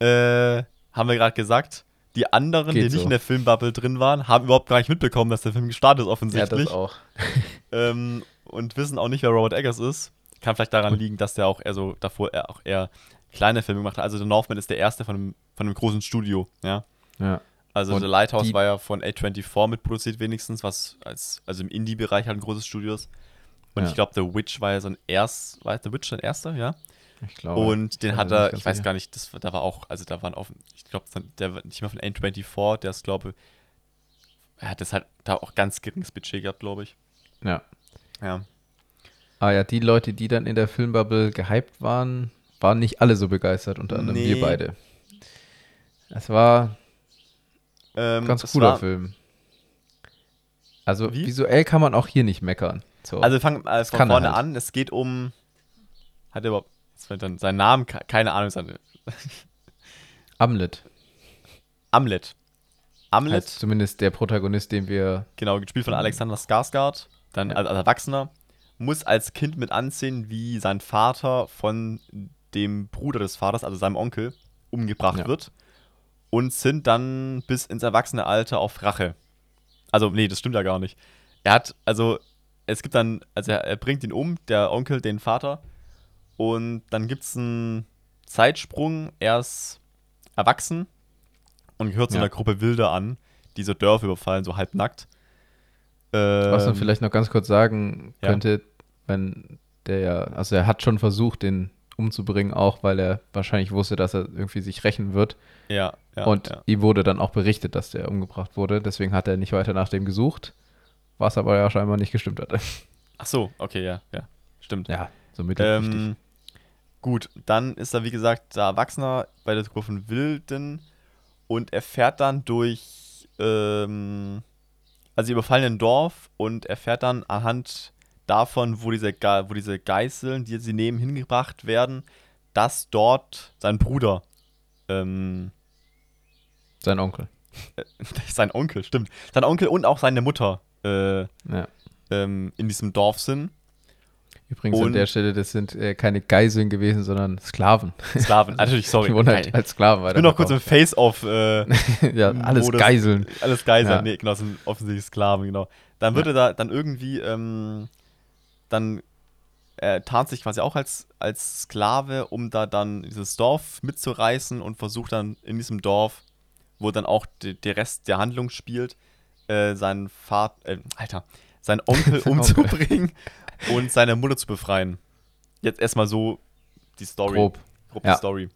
äh, haben wir gerade gesagt, die anderen, Geht die nicht so. in der Filmbubble drin waren, haben überhaupt gar nicht mitbekommen, dass der Film gestartet ist, ja, offensichtlich das auch. <laughs> ähm, und wissen auch nicht, wer Robert Eggers ist. Kann vielleicht daran liegen, dass der auch eher so davor eher auch eher kleine Filme gemacht hat. Also The Northman ist der erste von einem, von einem großen Studio, ja. Ja. Also Und The Lighthouse war ja von A24 mitproduziert wenigstens, was als also im Indie-Bereich halt ein großes Studio ist. Und Ja. ich glaube, The Witch war ja so ein erst, war The Witch sein erster, ja. Ich glaube. Und den Also hat er, ich weiß sicher. gar nicht, das, da war auch, also da waren auch, ich glaube, der war nicht mal von A24, der ist, glaube er hat das halt da auch ganz geringes Budget gehabt, glaube ich. Ja. Ja. Ah ja, die Leute, die dann in der Filmbubble gehypt waren, waren nicht alle so begeistert, unter anderem Nee. wir beide. Es war Ähm, ein ganz cooler war- Film. Also Wie? visuell kann man auch hier nicht meckern. So. Also wir fangen äh, von kann vorne halt. an. Es geht um. Hat er überhaupt. Jetzt fällt dann sein Namen, ke- keine Ahnung. Sein, <laughs> Amlet. Amlet. Amlet, Heißt zumindest der Protagonist, den wir. genau, gespielt von Alexander Skarsgård, dann Ja. als, als Erwachsener, muss als Kind mit ansehen, wie sein Vater von dem Bruder des Vaters, also seinem Onkel, umgebracht Ja. wird. Und sind dann bis ins Erwachsenealter auf Rache. Also, nee, das stimmt ja gar nicht. Er hat, also, es gibt dann, also er, er bringt ihn um, der Onkel, den Vater. Und dann gibt es einen Zeitsprung. Er ist erwachsen und gehört zu Ja. einer Gruppe Wilder an, die so Dörfer überfallen, so halbnackt. Was man Ähm, vielleicht noch ganz kurz sagen ja. könnte, wenn der ja, also er hat schon versucht, den umzubringen, auch weil er wahrscheinlich wusste, dass er irgendwie sich rächen wird. Ja, ja. und ja. ihm wurde dann auch berichtet, dass der umgebracht wurde. Deswegen hat er nicht weiter nach dem gesucht, was aber ja scheinbar nicht gestimmt hatte. Ach so, okay, ja, ja. Stimmt. Ja, so mittelwichtig. Ähm, gut, dann ist er, wie gesagt, der Erwachsener bei der Gruppe von Wilden und er fährt dann durch, ähm, also sie überfallen ein Dorf und er fährt dann anhand davon, wo diese, Ge- wo diese Geißeln, die sie nehmen, hingebracht werden, dass dort sein Bruder, ähm, Sein Onkel. <laughs> sein Onkel, stimmt, sein Onkel und auch seine Mutter äh, Ja. ähm, in diesem Dorf sind. Übrigens an Und- der Stelle, das sind äh, keine Geiseln gewesen, sondern Sklaven. Sklaven, <laughs> natürlich, sorry. Die wurden halt als Sklaven ich bin noch kurz im Face-Off. Äh, <laughs> Ja, alles Modus. Geiseln. Alles Geiseln, Ja. nee, genau, sind offensichtlich Sklaven, genau. Dann wird Ja. er da dann irgendwie, ähm, dann er tarnt sich quasi auch als, als Sklave, um da dann dieses Dorf mitzureißen und versucht dann in diesem Dorf, wo dann auch de, der Rest der Handlung spielt, äh, seinen Vater, äh, Alter, seinen Onkel <laughs> umzubringen und seine Mutter zu befreien. Jetzt erstmal so die Story. Grob. grob Ja. die Story.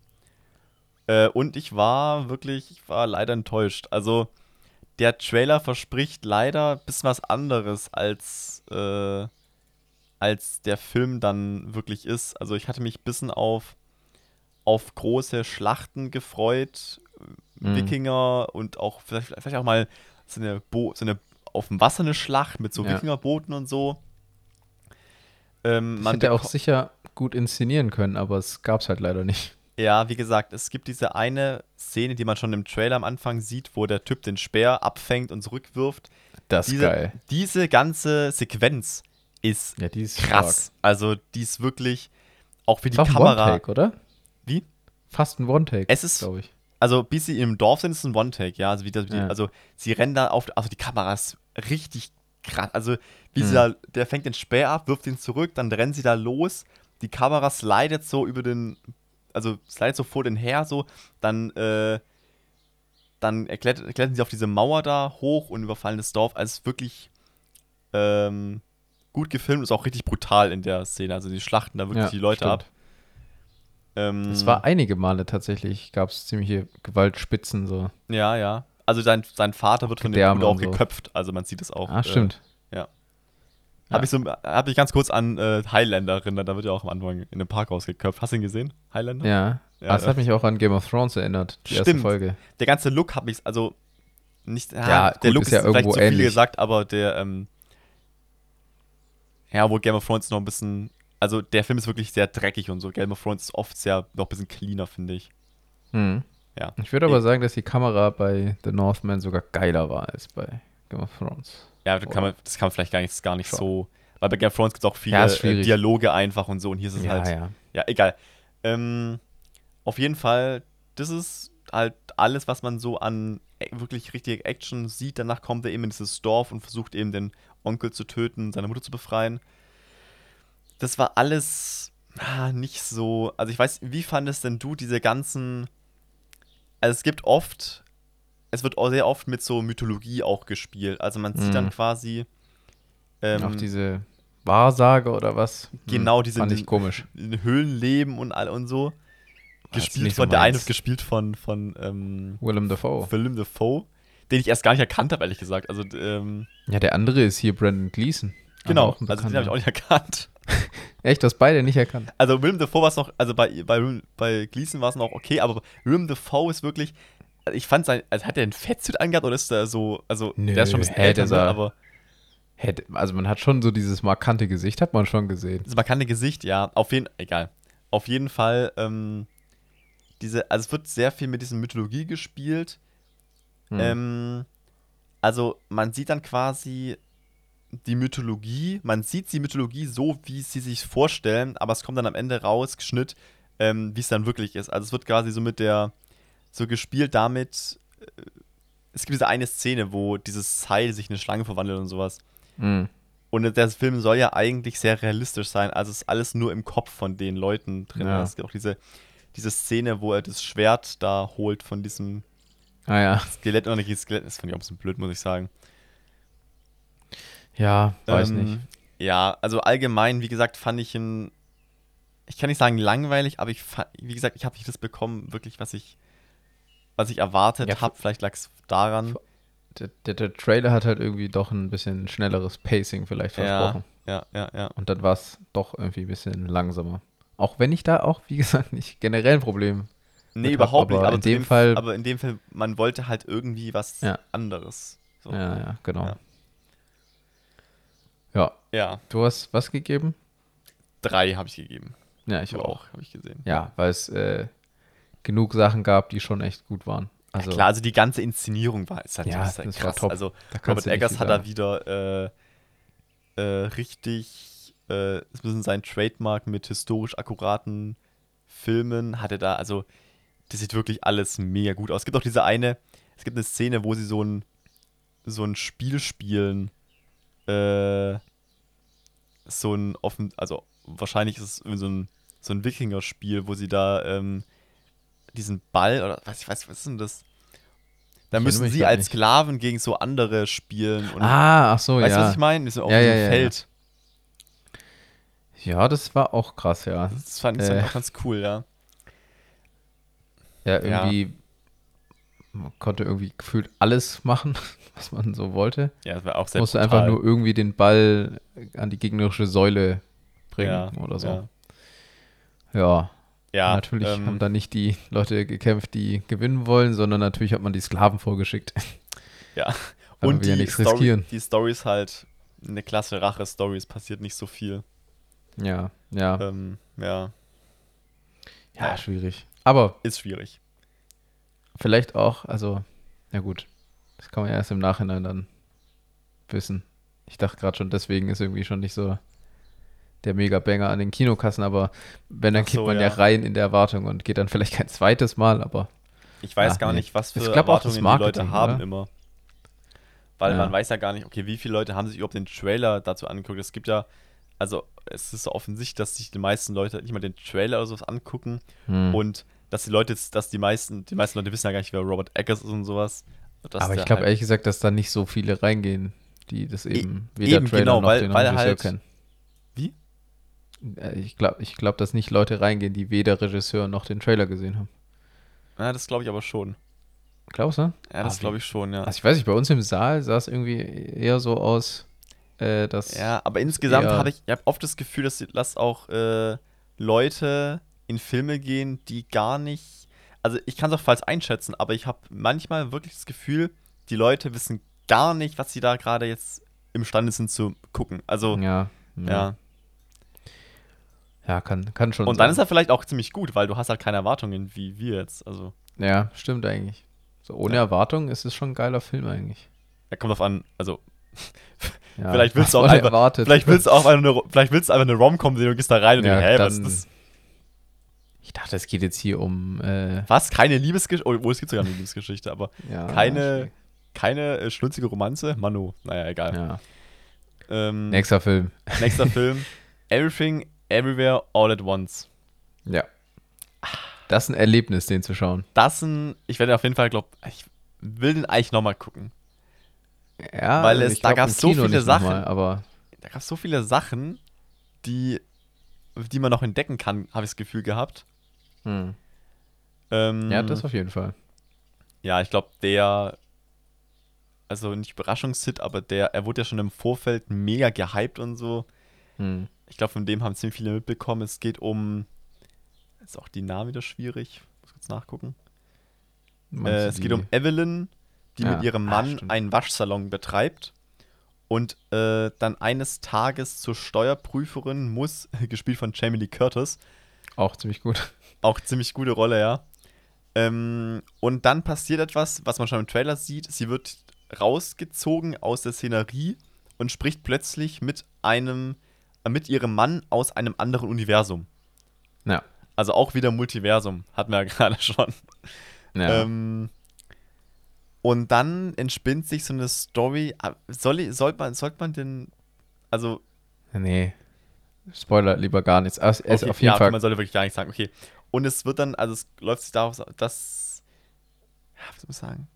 Äh, und ich war wirklich, ich war leider enttäuscht. Also, der Trailer verspricht leider ein bisschen was anderes, als, äh, als der Film dann wirklich ist. Also, ich hatte mich ein bisschen auf, auf große Schlachten gefreut. Mhm. Wikinger und auch vielleicht, vielleicht auch mal so eine, Bo so eine auf dem Wasser eine Schlacht mit so Ja. Wikingerbooten und so. Ähm, Das man hätte er auch sicher gut inszenieren können, aber es gab es halt leider nicht. Ja, wie gesagt, es gibt diese eine Szene, die man schon im Trailer am Anfang sieht, wo der Typ den Speer abfängt und zurückwirft. Das ist diese, geil. Diese ganze Sequenz ist Ja, ist krass. Also, die ist wirklich auch wie die Stark. Auch ein Kamera. One-Take, oder? Wie? Fast ein One-Take. Es ist- glaube ich. Also, bis sie im Dorf sind, ist es ein One-Take, ja. Also, wie das, Ja. also, sie rennen da auf. Also, die Kamera ist richtig krass. Also, wie sie Mhm. da. Der fängt den Speer ab, wirft ihn zurück, dann rennen sie da los. Die Kamera slidet so über den. Also, slidet so vor den her, so. Dann, äh. dann erklettern, erklettern sie auf diese Mauer da hoch und überfallen das Dorf. Also wirklich ähm, gut gefilmt, ist auch richtig brutal in der Szene. Also die schlachten da wirklich Ja, die Leute stimmt. ab. Ähm, Es war einige Male tatsächlich, gab es ziemliche Gewaltspitzen so. Ja, ja. Also sein, sein Vater wird von dem Bruder auch so. geköpft. Also man sieht es auch. Ah, stimmt. Äh, Habe ich, so, hab ich ganz kurz an äh, Highlander erinnert. Da wird ja auch am Anfang in einem Parkhaus geköpft. Hast du ihn gesehen? Highlander? Ja. Ja, Ah, das ja. hat mich auch an Game of Thrones erinnert, die erste Stimmt. Folge. Der ganze Look hat mich, also nicht, ja, Ja, der Look ist ist, ja vielleicht irgendwo zu viel ähnlich. gesagt, aber der, ähm, ja, wo Game of Thrones noch ein bisschen, also der Film ist wirklich sehr dreckig und so. Game of Thrones ist oft sehr, noch ein bisschen cleaner, finde ich. Hm. Ja. Ich würde aber sagen, dass die Kamera bei The Northman sogar geiler war als bei Game of Thrones. Ja, das kann man, das kann man vielleicht gar nicht, gar nicht Schon. so, weil bei Game of Thrones gibt es auch viele Ja, äh. Dialoge einfach und so und hier ist es Ja, halt, ja. Ja, egal. Ähm, auf jeden Fall, das ist halt alles, was man so an e- wirklich richtiger Action sieht. Danach kommt er eben in dieses Dorf und versucht eben den Onkel zu töten, seine Mutter zu befreien. Das war alles ah, nicht so. Also ich weiß, wie fandest denn du diese ganzen. Also es gibt oft, es wird auch sehr oft mit so Mythologie auch gespielt. Also man sieht dann Mhm. quasi. Ähm, auch diese Wahrsage oder was? Hm, Genau, diese- Fand ich komisch. <laughs> in Höhlen leben und all und so. Ist Gespielt so von der eine wird gespielt von, von ähm, Willem Dafoe. Willem Dafoe, den ich erst gar nicht erkannt habe, ehrlich gesagt. Also, ähm, Ja, der andere ist hier Brandon Gleason. Genau, also den habe ich auch nicht erkannt. <laughs> Echt, du hast beide nicht erkannt. Also Willem Dafoe war es noch, also bei, bei, bei Gleason war es noch okay, aber Willem Dafoe ist wirklich, also ich fand sein, also hat er ein Fettsuit angehabt oder ist der so, also Nö, der ist schon ein bisschen älter, ne, aber Hätte, also man hat schon so dieses markante Gesicht, hat man schon gesehen. das markante Gesicht, ja, auf jeden, egal. Auf jeden Fall, ähm, diese, also es wird sehr viel mit dieser Mythologie gespielt. Hm. Ähm, also man sieht dann quasi die Mythologie, man sieht die Mythologie so, wie sie sich vorstellen, aber es kommt dann am Ende raus, Schnitt, ähm, wie es dann wirklich ist. Also es wird quasi so mit der, so gespielt damit, äh, es gibt diese eine Szene, wo dieses Seil sich in eine Schlange verwandelt und sowas. Hm. Und der Film soll ja eigentlich sehr realistisch sein, also es ist alles nur im Kopf von den Leuten drin. Ja. Es gibt auch diese, diese Szene, wo er das Schwert da holt von diesem Ah ja. Skelett oder nicht Skelett, das fand ich auch ein bisschen blöd, muss ich sagen. Ja, weiß Ähm, nicht. Ja, also allgemein, wie gesagt, fand ich ihn, ich kann nicht sagen langweilig, aber ich, wie gesagt, ich habe nicht das bekommen, wirklich, was ich, was ich erwartet Ja, habe. Vielleicht lag es daran. Der, der, der Trailer hat halt irgendwie doch ein bisschen schnelleres Pacing vielleicht versprochen. Ja, ja, ja. Und dann war es doch irgendwie ein bisschen langsamer. Auch wenn ich da auch, wie <laughs> gesagt, nicht generell ein Problem. Nee, überhaupt hab, nicht. aber Aber in dem Fall- Aber in dem Fall, man wollte halt irgendwie was Ja. anderes. So. Ja, ja, genau. Ja. Ja. Ja, du hast was gegeben? drei habe ich gegeben. Ja, ich Du auch. auch, habe ich gesehen. Ja, weil es äh, genug Sachen gab, die schon echt gut waren. Also, ja, klar, also die ganze Inszenierung war, ist halt, Ja, ist halt das krass. top. Also Robert Eggers hat da wieder äh, äh, richtig, äh, ist ein bisschen sein Trademark mit historisch akkuraten Filmen, hat er da, also das sieht wirklich alles mega gut aus. Es gibt auch diese eine, es gibt eine Szene, wo sie so ein, so ein Spiel spielen, äh, so ein offen, also wahrscheinlich ist es so ein, so ein Wikinger-Spiel, wo sie da ähm, diesen Ball, oder was, ich weiß, was ist denn das? Da Ich müssen sie als nicht. Sklaven gegen so andere spielen. Ah, ach so, weißt du, ja. was ich meine? Die sind auf Ja, diesem ja, ja, ja. Feld. Ja, das war auch krass, ja. Das fand ich Äh. auch ganz cool, ja. Ja, Ja. irgendwie, man konnte irgendwie gefühlt alles machen, <laughs> was man so wollte. Ja, das war auch sehr Musste brutal. einfach nur irgendwie den Ball an die gegnerische Säule bringen ja, oder so. Ja, Ja, ja natürlich ähm, haben da nicht die Leute gekämpft, die gewinnen wollen, sondern natürlich hat man die Sklaven vorgeschickt. <laughs> Ja. Und wir ja die, nichts Story, riskieren. die Story ist halt eine klasse Rache-Story, es passiert nicht so viel. Ja, ja, Ähm, ja, ja, schwierig. Aber ist schwierig. Vielleicht auch, also, ja gut, das kann man ja erst im Nachhinein dann wissen. Ich dachte gerade schon, deswegen ist irgendwie schon nicht so der Mega-Banger an den Kinokassen, aber wenn, dann Ach so, kippt man ja. ja. rein in der Erwartung und geht dann vielleicht kein zweites Mal, aber Ich weiß Ja, gar nee. nicht, was für Erwartungen die Leute haben oder? immer. Weil Ja. man weiß ja gar nicht, okay, wie viele Leute haben sich überhaupt den Trailer dazu angeguckt. Es gibt ja, also es ist so offensichtlich, dass sich die meisten Leute nicht mal den Trailer oder sowas angucken hm, und dass die Leute, jetzt- dass die meisten, die meisten Leute wissen ja gar nicht, wer Robert Eggers ist und sowas. Aber ich glaube halt- ehrlich gesagt, dass da nicht so viele reingehen, die das eben weder eben, Trailer genau, noch weil- den weil Regisseur halt- kennen. Wie? Äh, Ich glaube, ich glaub, dass nicht Leute reingehen, die weder Regisseur noch den Trailer gesehen haben. Ja, das glaube ich aber schon. Glaubst du? Ja, das Ah, glaube ich schon, ja. Also ich weiß nicht, bei uns im Saal sah es irgendwie eher so aus, äh, dass. Ja, aber insgesamt habe ich, ich hab oft das Gefühl, dass, dass auch äh, Leute in Filme gehen, die gar nicht. Also ich kann es auch falsch einschätzen, aber ich habe manchmal wirklich das Gefühl, die Leute wissen gar nicht, was sie da gerade jetzt imstande sind zu gucken. Also, Ja. ja. Ja, kann, kann schon Und dann ist er vielleicht auch ziemlich gut, weil du hast halt keine Erwartungen wie wir jetzt. Also, Ja, stimmt eigentlich. So ohne Ja. Erwartung ist es schon ein geiler Film eigentlich. er kommt drauf an, also Ja, <laughs> Vielleicht willst du <laughs> auch einfach- erwartet. vielleicht willst du auch einfach eine, vielleicht willst du einfach eine Rom-Com sehen und gehst da rein und Ja, denkst, hä, was ist das? Ich dachte, es geht jetzt hier um. Äh, Was? Keine Liebesgeschichte? Oh, es gibt sogar eine Liebesgeschichte, aber <laughs> ja, keine, keine äh, schlunzige Romanze? Manu, naja, egal. Ja. Ähm, Nächster Film. <laughs> nächster Film. Everything, Everywhere, All at Once. Ja. Das ist ein Erlebnis, den zu schauen. Das sind, ich werde auf jeden Fall, glaube ich, will den eigentlich nochmal gucken. Ja, Weil es- ich da gab's im so viele Sachen. Mal, aber Da gab es so viele Sachen, die, die man noch entdecken kann, habe ich das Gefühl gehabt. Hm. Ähm, ja, das auf jeden Fall. Ja, ich glaube, der, also nicht Überraschungshit, aber der, er wurde ja schon im Vorfeld mega gehypt und so. Hm. Ich glaube, von dem haben ziemlich viele mitbekommen. Es geht um, ist auch die Namen wieder schwierig, muss kurz nachgucken. Äh, es geht um Evelyn, die Ja. mit ihrem Ah, Mann stimmt. einen Waschsalon betreibt und äh, dann eines Tages zur Steuerprüferin muss, <laughs> gespielt von Jamie Lee Curtis, Auch ziemlich gut. Auch ziemlich gute Rolle, ja. Ähm, und dann passiert etwas, was man schon im Trailer sieht. Sie wird rausgezogen aus der Szenerie und spricht plötzlich mit einem, äh, mit ihrem Mann aus einem anderen Universum. Ja. Also auch wieder Multiversum, hatten wir ja <laughs> gerade schon. ja. Ähm, und dann entspinnt sich so eine Story. Ah, Soll, soll man, sollte man denn, also nee. Spoiler lieber gar nichts. Also, Okay, auf jeden ja, Fall. man sollte wirklich gar nichts sagen. Okay. Und es wird dann, also es läuft sich darauf, dass, ja, was soll ich sagen?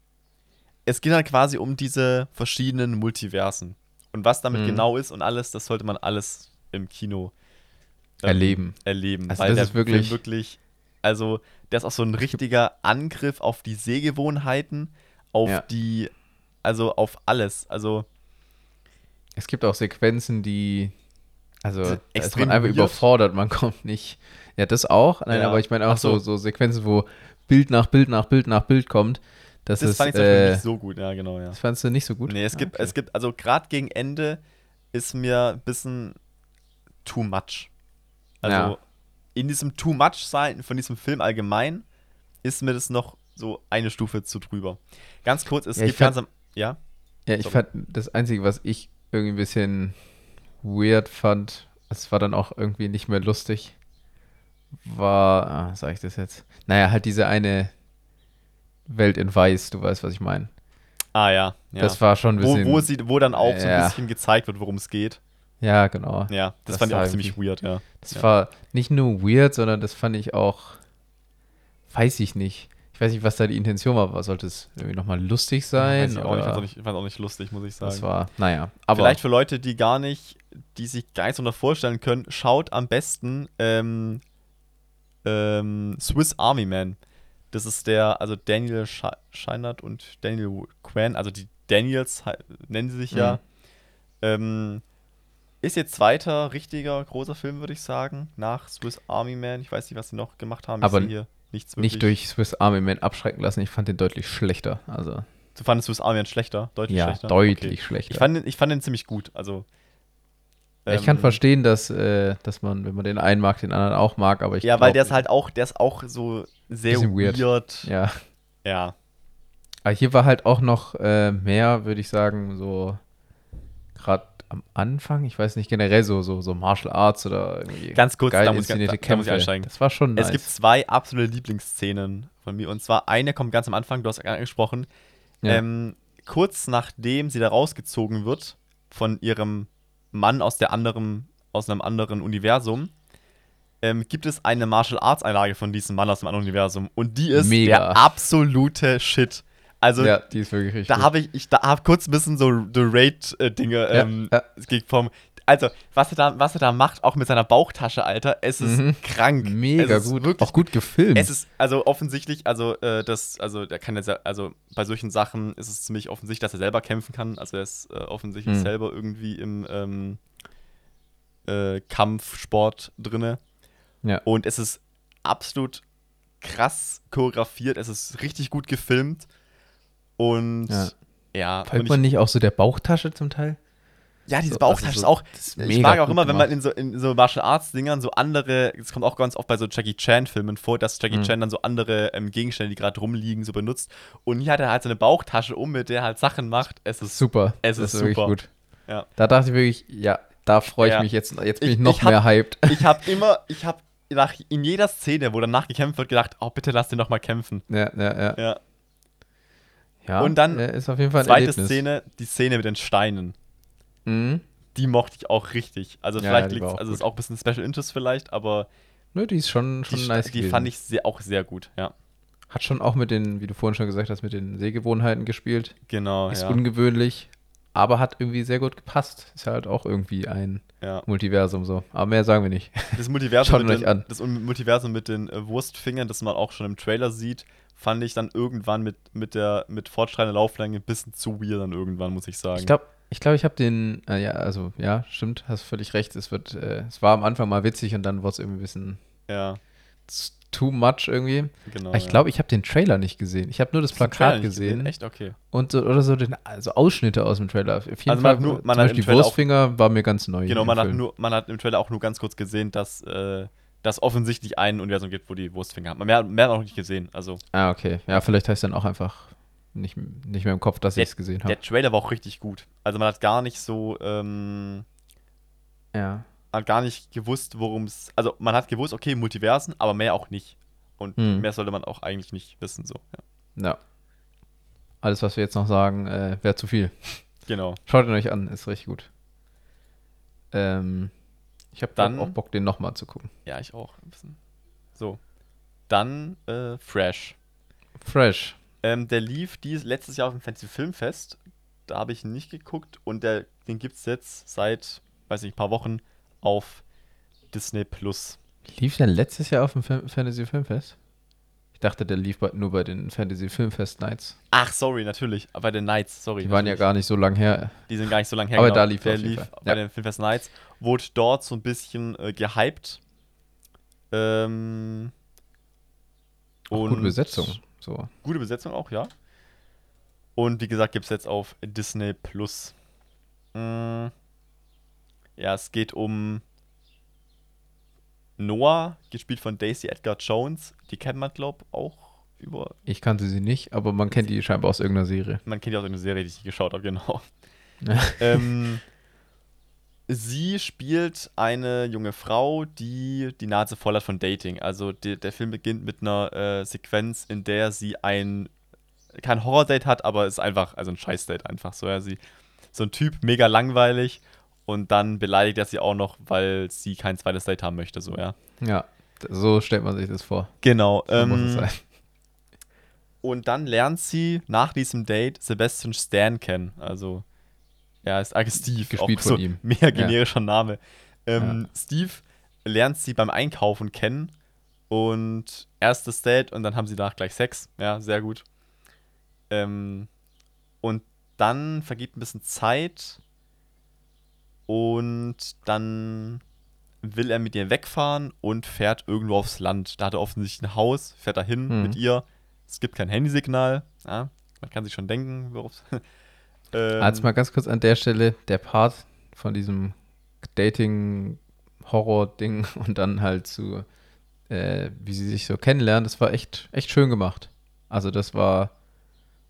Es geht dann quasi um diese verschiedenen Multiversen. Und was damit Mhm. genau ist und alles, das sollte man alles im Kino ähm, Erleben. erleben. Also weil das ist wirklich- wirklich, also der ist auch so ein richtiger Angriff auf die Sehgewohnheiten, auf Ja. die, also auf alles. Also Es gibt auch Sequenzen, die. Also, da ist man einfach weird. überfordert, man kommt nicht. Ja, das auch. Nein, Ja. aber ich meine auch so. so. so Sequenzen, wo Bild nach Bild nach Bild nach Bild kommt. Das, das ist. fand ich äh, nicht so gut, ja genau, ja. das fandst du nicht so gut? Nee, es Ah, gibt, okay. es gibt, also gerade gegen Ende ist mir ein bisschen too much. Also Ja. in diesem too much sein von diesem Film allgemein ist mir das noch so eine Stufe zu drüber. Ganz kurz, es Ja, gibt ganz am, ja, Ja, ich Sorry. fand das Einzige, was ich irgendwie ein bisschen weird fand, es war dann auch irgendwie nicht mehr lustig, war, ah, sag ich das jetzt? Naja, halt diese eine Welt in Weiß, du weißt, was ich meine. ah ja, ja. Das war schon ein wo, bisschen. wo, sie, wo dann auch so ein Ja. bisschen gezeigt wird, worum es geht. ja, genau. Ja, das, Das fand ich auch ziemlich weird, ja. Das Ja. war nicht nur weird, sondern das fand ich auch, weiß ich nicht. Ich weiß nicht, was da die Intention war. war sollte es irgendwie nochmal lustig sein? Ich auch ich fand's oder auch nicht, ich fand's auch nicht lustig, muss ich sagen. das war, naja. Aber Vielleicht für Leute, die gar nicht, die sich gar nicht so vorstellen können, schaut am besten ähm, ähm, Swiss Army Man. Das ist der, also Daniel Sche- Scheinert und Daniel Quinn, also die Daniels nennen sie sich ja. Mhm. Ähm, ist ihr zweiter richtiger großer Film, würde ich sagen, nach Swiss Army Man. Ich weiß nicht, was sie noch gemacht haben. Aber ich hier nichts nicht durch Swiss Army Man abschrecken lassen. Ich fand den deutlich schlechter. Also, Du fandest Swiss Army Man schlechter? Deutlich ja, schlechter? deutlich Okay. schlechter. Ich fand, den, ich fand den ziemlich gut. Also. ich kann ähm, verstehen, dass, äh, dass man, wenn man den einen mag, den anderen auch mag, aber ich Ja, weil der ist halt auch, der ist auch so sehr weird. weird. Ja. Ja. Aber hier war halt auch noch äh, mehr, würde ich sagen, so gerade am Anfang, ich weiß nicht, generell so, so, so Martial Arts oder irgendwie Ganz kurz, geil da muss ich- da- da muss ich einsteigen. Das war schon nice. Es gibt zwei absolute Lieblingsszenen von mir. Und zwar eine kommt ganz am Anfang, du hast angesprochen. Ja. Ähm, kurz nachdem sie da rausgezogen wird von ihrem Mann aus der anderen, aus einem anderen Universum, ähm, gibt es eine Martial Arts Einlage von diesem Mann aus dem anderen Universum und die ist Mega. der absolute Shit. Also ja, die ist wirklich richtig. da habe ich, ich da hab kurz ein bisschen so The Raid-Dinge Ja, ähm, ja. vom. Also, was er, da, was er da macht, auch mit seiner Bauchtasche, Alter, es ist Mhm. krank. Mega es ist gut. Wirklich Auch gut gefilmt. es ist also offensichtlich, also äh, das, also der kann jetzt, ja- also bei solchen Sachen ist es ziemlich offensichtlich, dass er selber kämpfen kann. Also er ist äh, offensichtlich Hm. selber irgendwie im ähm, äh, Kampfsport drinne. Ja. Und es ist absolut krass choreografiert, es ist richtig gut gefilmt. Und Ja. ja, Folgt und man nicht auch so der Bauchtasche zum Teil? ja, diese So, Bauchtasche also ist so- auch. das ist Ich mag auch immer, wenn man gemacht. in so, in so Martial Arts Dingern so andere, es kommt auch ganz oft bei so Jackie Chan Filmen vor, dass Jackie Mhm. Chan dann so andere ähm, Gegenstände, die gerade rumliegen, so benutzt. Und hier hat er halt so eine Bauchtasche um, mit der er halt Sachen macht. Es ist Super. Es das ist wirklich super. gut. Ja. Da dachte ich wirklich, ja, da freue ich Ja. mich jetzt. Jetzt bin Ich- ich, noch ich hab- mehr hyped. <laughs> Ich habe <laughs> immer, ich habe nach in jeder Szene, wo danach gekämpft wird, gedacht, oh bitte lass den noch mal kämpfen. Ja, ja, ja. Ja. Ja Und dann äh, ist auf jeden Fall Zweite Erlebnis. Szene, die Szene mit den Steinen. Mhm. Die mochte ich auch richtig. Also Ja, vielleicht die liegt es, auch also gut. ist auch ein bisschen Special Interest vielleicht, aber Nö, die ist schon, die, schon Sta- nice die gewesen. fand ich sehr, auch sehr gut. Ja, Hat schon auch mit den, wie du vorhin schon gesagt hast, mit den Sehgewohnheiten gespielt. genau. Ist ja. ungewöhnlich, aber hat irgendwie sehr gut gepasst. Ist halt auch irgendwie ein ja. Multiversum so. Aber mehr sagen wir nicht. Das Multiversum, mit den, an. das Multiversum mit den äh, Wurstfingern, das man auch schon im Trailer sieht, fand ich dann irgendwann mit, mit der mit fortschreitender Lauflänge ein bisschen zu weird dann irgendwann, muss ich sagen. Ich glaube, ich, glaub, ich habe den, äh, ja, also ja, stimmt, hast völlig recht. Es wird, äh, es war am Anfang mal witzig und dann wurde es irgendwie ein bisschen ja, too much irgendwie. genau. Aber ich ja. glaube, ich habe den Trailer nicht gesehen. Ich habe nur das Plakat nicht gesehen. Echt, okay. Und so, oder so den, also Ausschnitte aus dem Trailer. Auf jeden Also man Fall, hat nur- zum man hat im Beispiel die Trailer auch- Wurstfinger war mir ganz neu. Genau, man hat, nur, man hat im Trailer auch nur ganz kurz gesehen, dass äh, das offensichtlich ein Universum gibt, wo die Wurstfinger haben. Mehr, mehr hat auch nicht gesehen. Also Ah, okay. Ja, vielleicht heißt dann auch einfach nicht, nicht mehr im Kopf, dass ich es gesehen habe. der Trailer war auch richtig gut. Also man hat gar nicht so, ähm, Ja. hat gar nicht gewusst, worum es. Also man hat gewusst, okay, Multiversen, aber mehr auch nicht. Und Hm. mehr sollte man auch eigentlich nicht wissen. So, ja. Ja. Alles, was wir jetzt noch sagen, äh, wäre zu viel. Genau. Schaut ihn euch an, ist richtig gut. Ähm, ich habe Dann- auch Bock, den nochmal zu gucken. Ja, ich auch. Ein bisschen. So. Dann äh, Fresh. Fresh. Ähm, der lief dies letztes Jahr auf dem Fantasy Filmfest. Da habe ich nicht geguckt und der, den gibt es jetzt seit, weiß nicht, ein paar Wochen auf Disney Plus. Lief der letztes Jahr auf dem Film Fantasy Filmfest? Ich dachte, der lief bei, nur bei den Fantasy Filmfest Nights. Ach, sorry, natürlich. Bei den Nights, sorry. Die waren ja natürlich. gar nicht so lang her. Die sind gar nicht so lange her. Aber genau. da lief er der lief bei Ja. den Filmfest Nights. Wurde dort so ein bisschen äh, gehypt. Ähm, Auch gute Besetzung. So. Gute Besetzung auch, ja. Und wie gesagt, gibt es jetzt auf Disney Plus. Mm, ja, es geht um Noah, gespielt von Daisy Edgar Jones. Die kennt man, glaube ich, auch über. Ich kannte sie nicht, aber man kennt die scheinbar aus irgendeiner Serie. Man kennt ja auch eine Serie, die ich geschaut habe, genau. <laughs> ähm, sie spielt eine junge Frau, die die Nase voll hat von Dating. Also die, der Film beginnt mit einer äh, Sequenz, in der sie ein kein Horror-Date hat, aber ist einfach, also ein Scheiß-Date einfach so. Ja, sie, so ein Typ, mega langweilig und dann beleidigt er sie auch noch, weil sie kein zweites Date haben möchte, so, ja. Ja, so stellt man sich das vor. Genau. So muss es Ähm, sein. Und dann lernt sie nach diesem Date Sebastian Stan kennen. Also, er ist eigentlich Steve. Gespielt auch von so ihm. Mega generischer Name. Ähm, Ja. Steve lernt sie beim Einkaufen kennen. Und erstes Date und dann haben sie danach gleich Sex. Ja, sehr gut. Ähm, und dann vergeht ein bisschen Zeit. Und dann will er mit ihr wegfahren und fährt irgendwo aufs Land. Da hat er offensichtlich ein Haus, fährt dahin Mhm. mit ihr. Es gibt kein Handysignal. Ja, man kann sich schon denken, worauf <laughs> ähm, Als mal ganz kurz an der Stelle, der Part von diesem Dating-Horror-Ding <laughs> und dann halt zu, äh, wie sie sich so kennenlernen, das war echt, echt schön gemacht. Also das war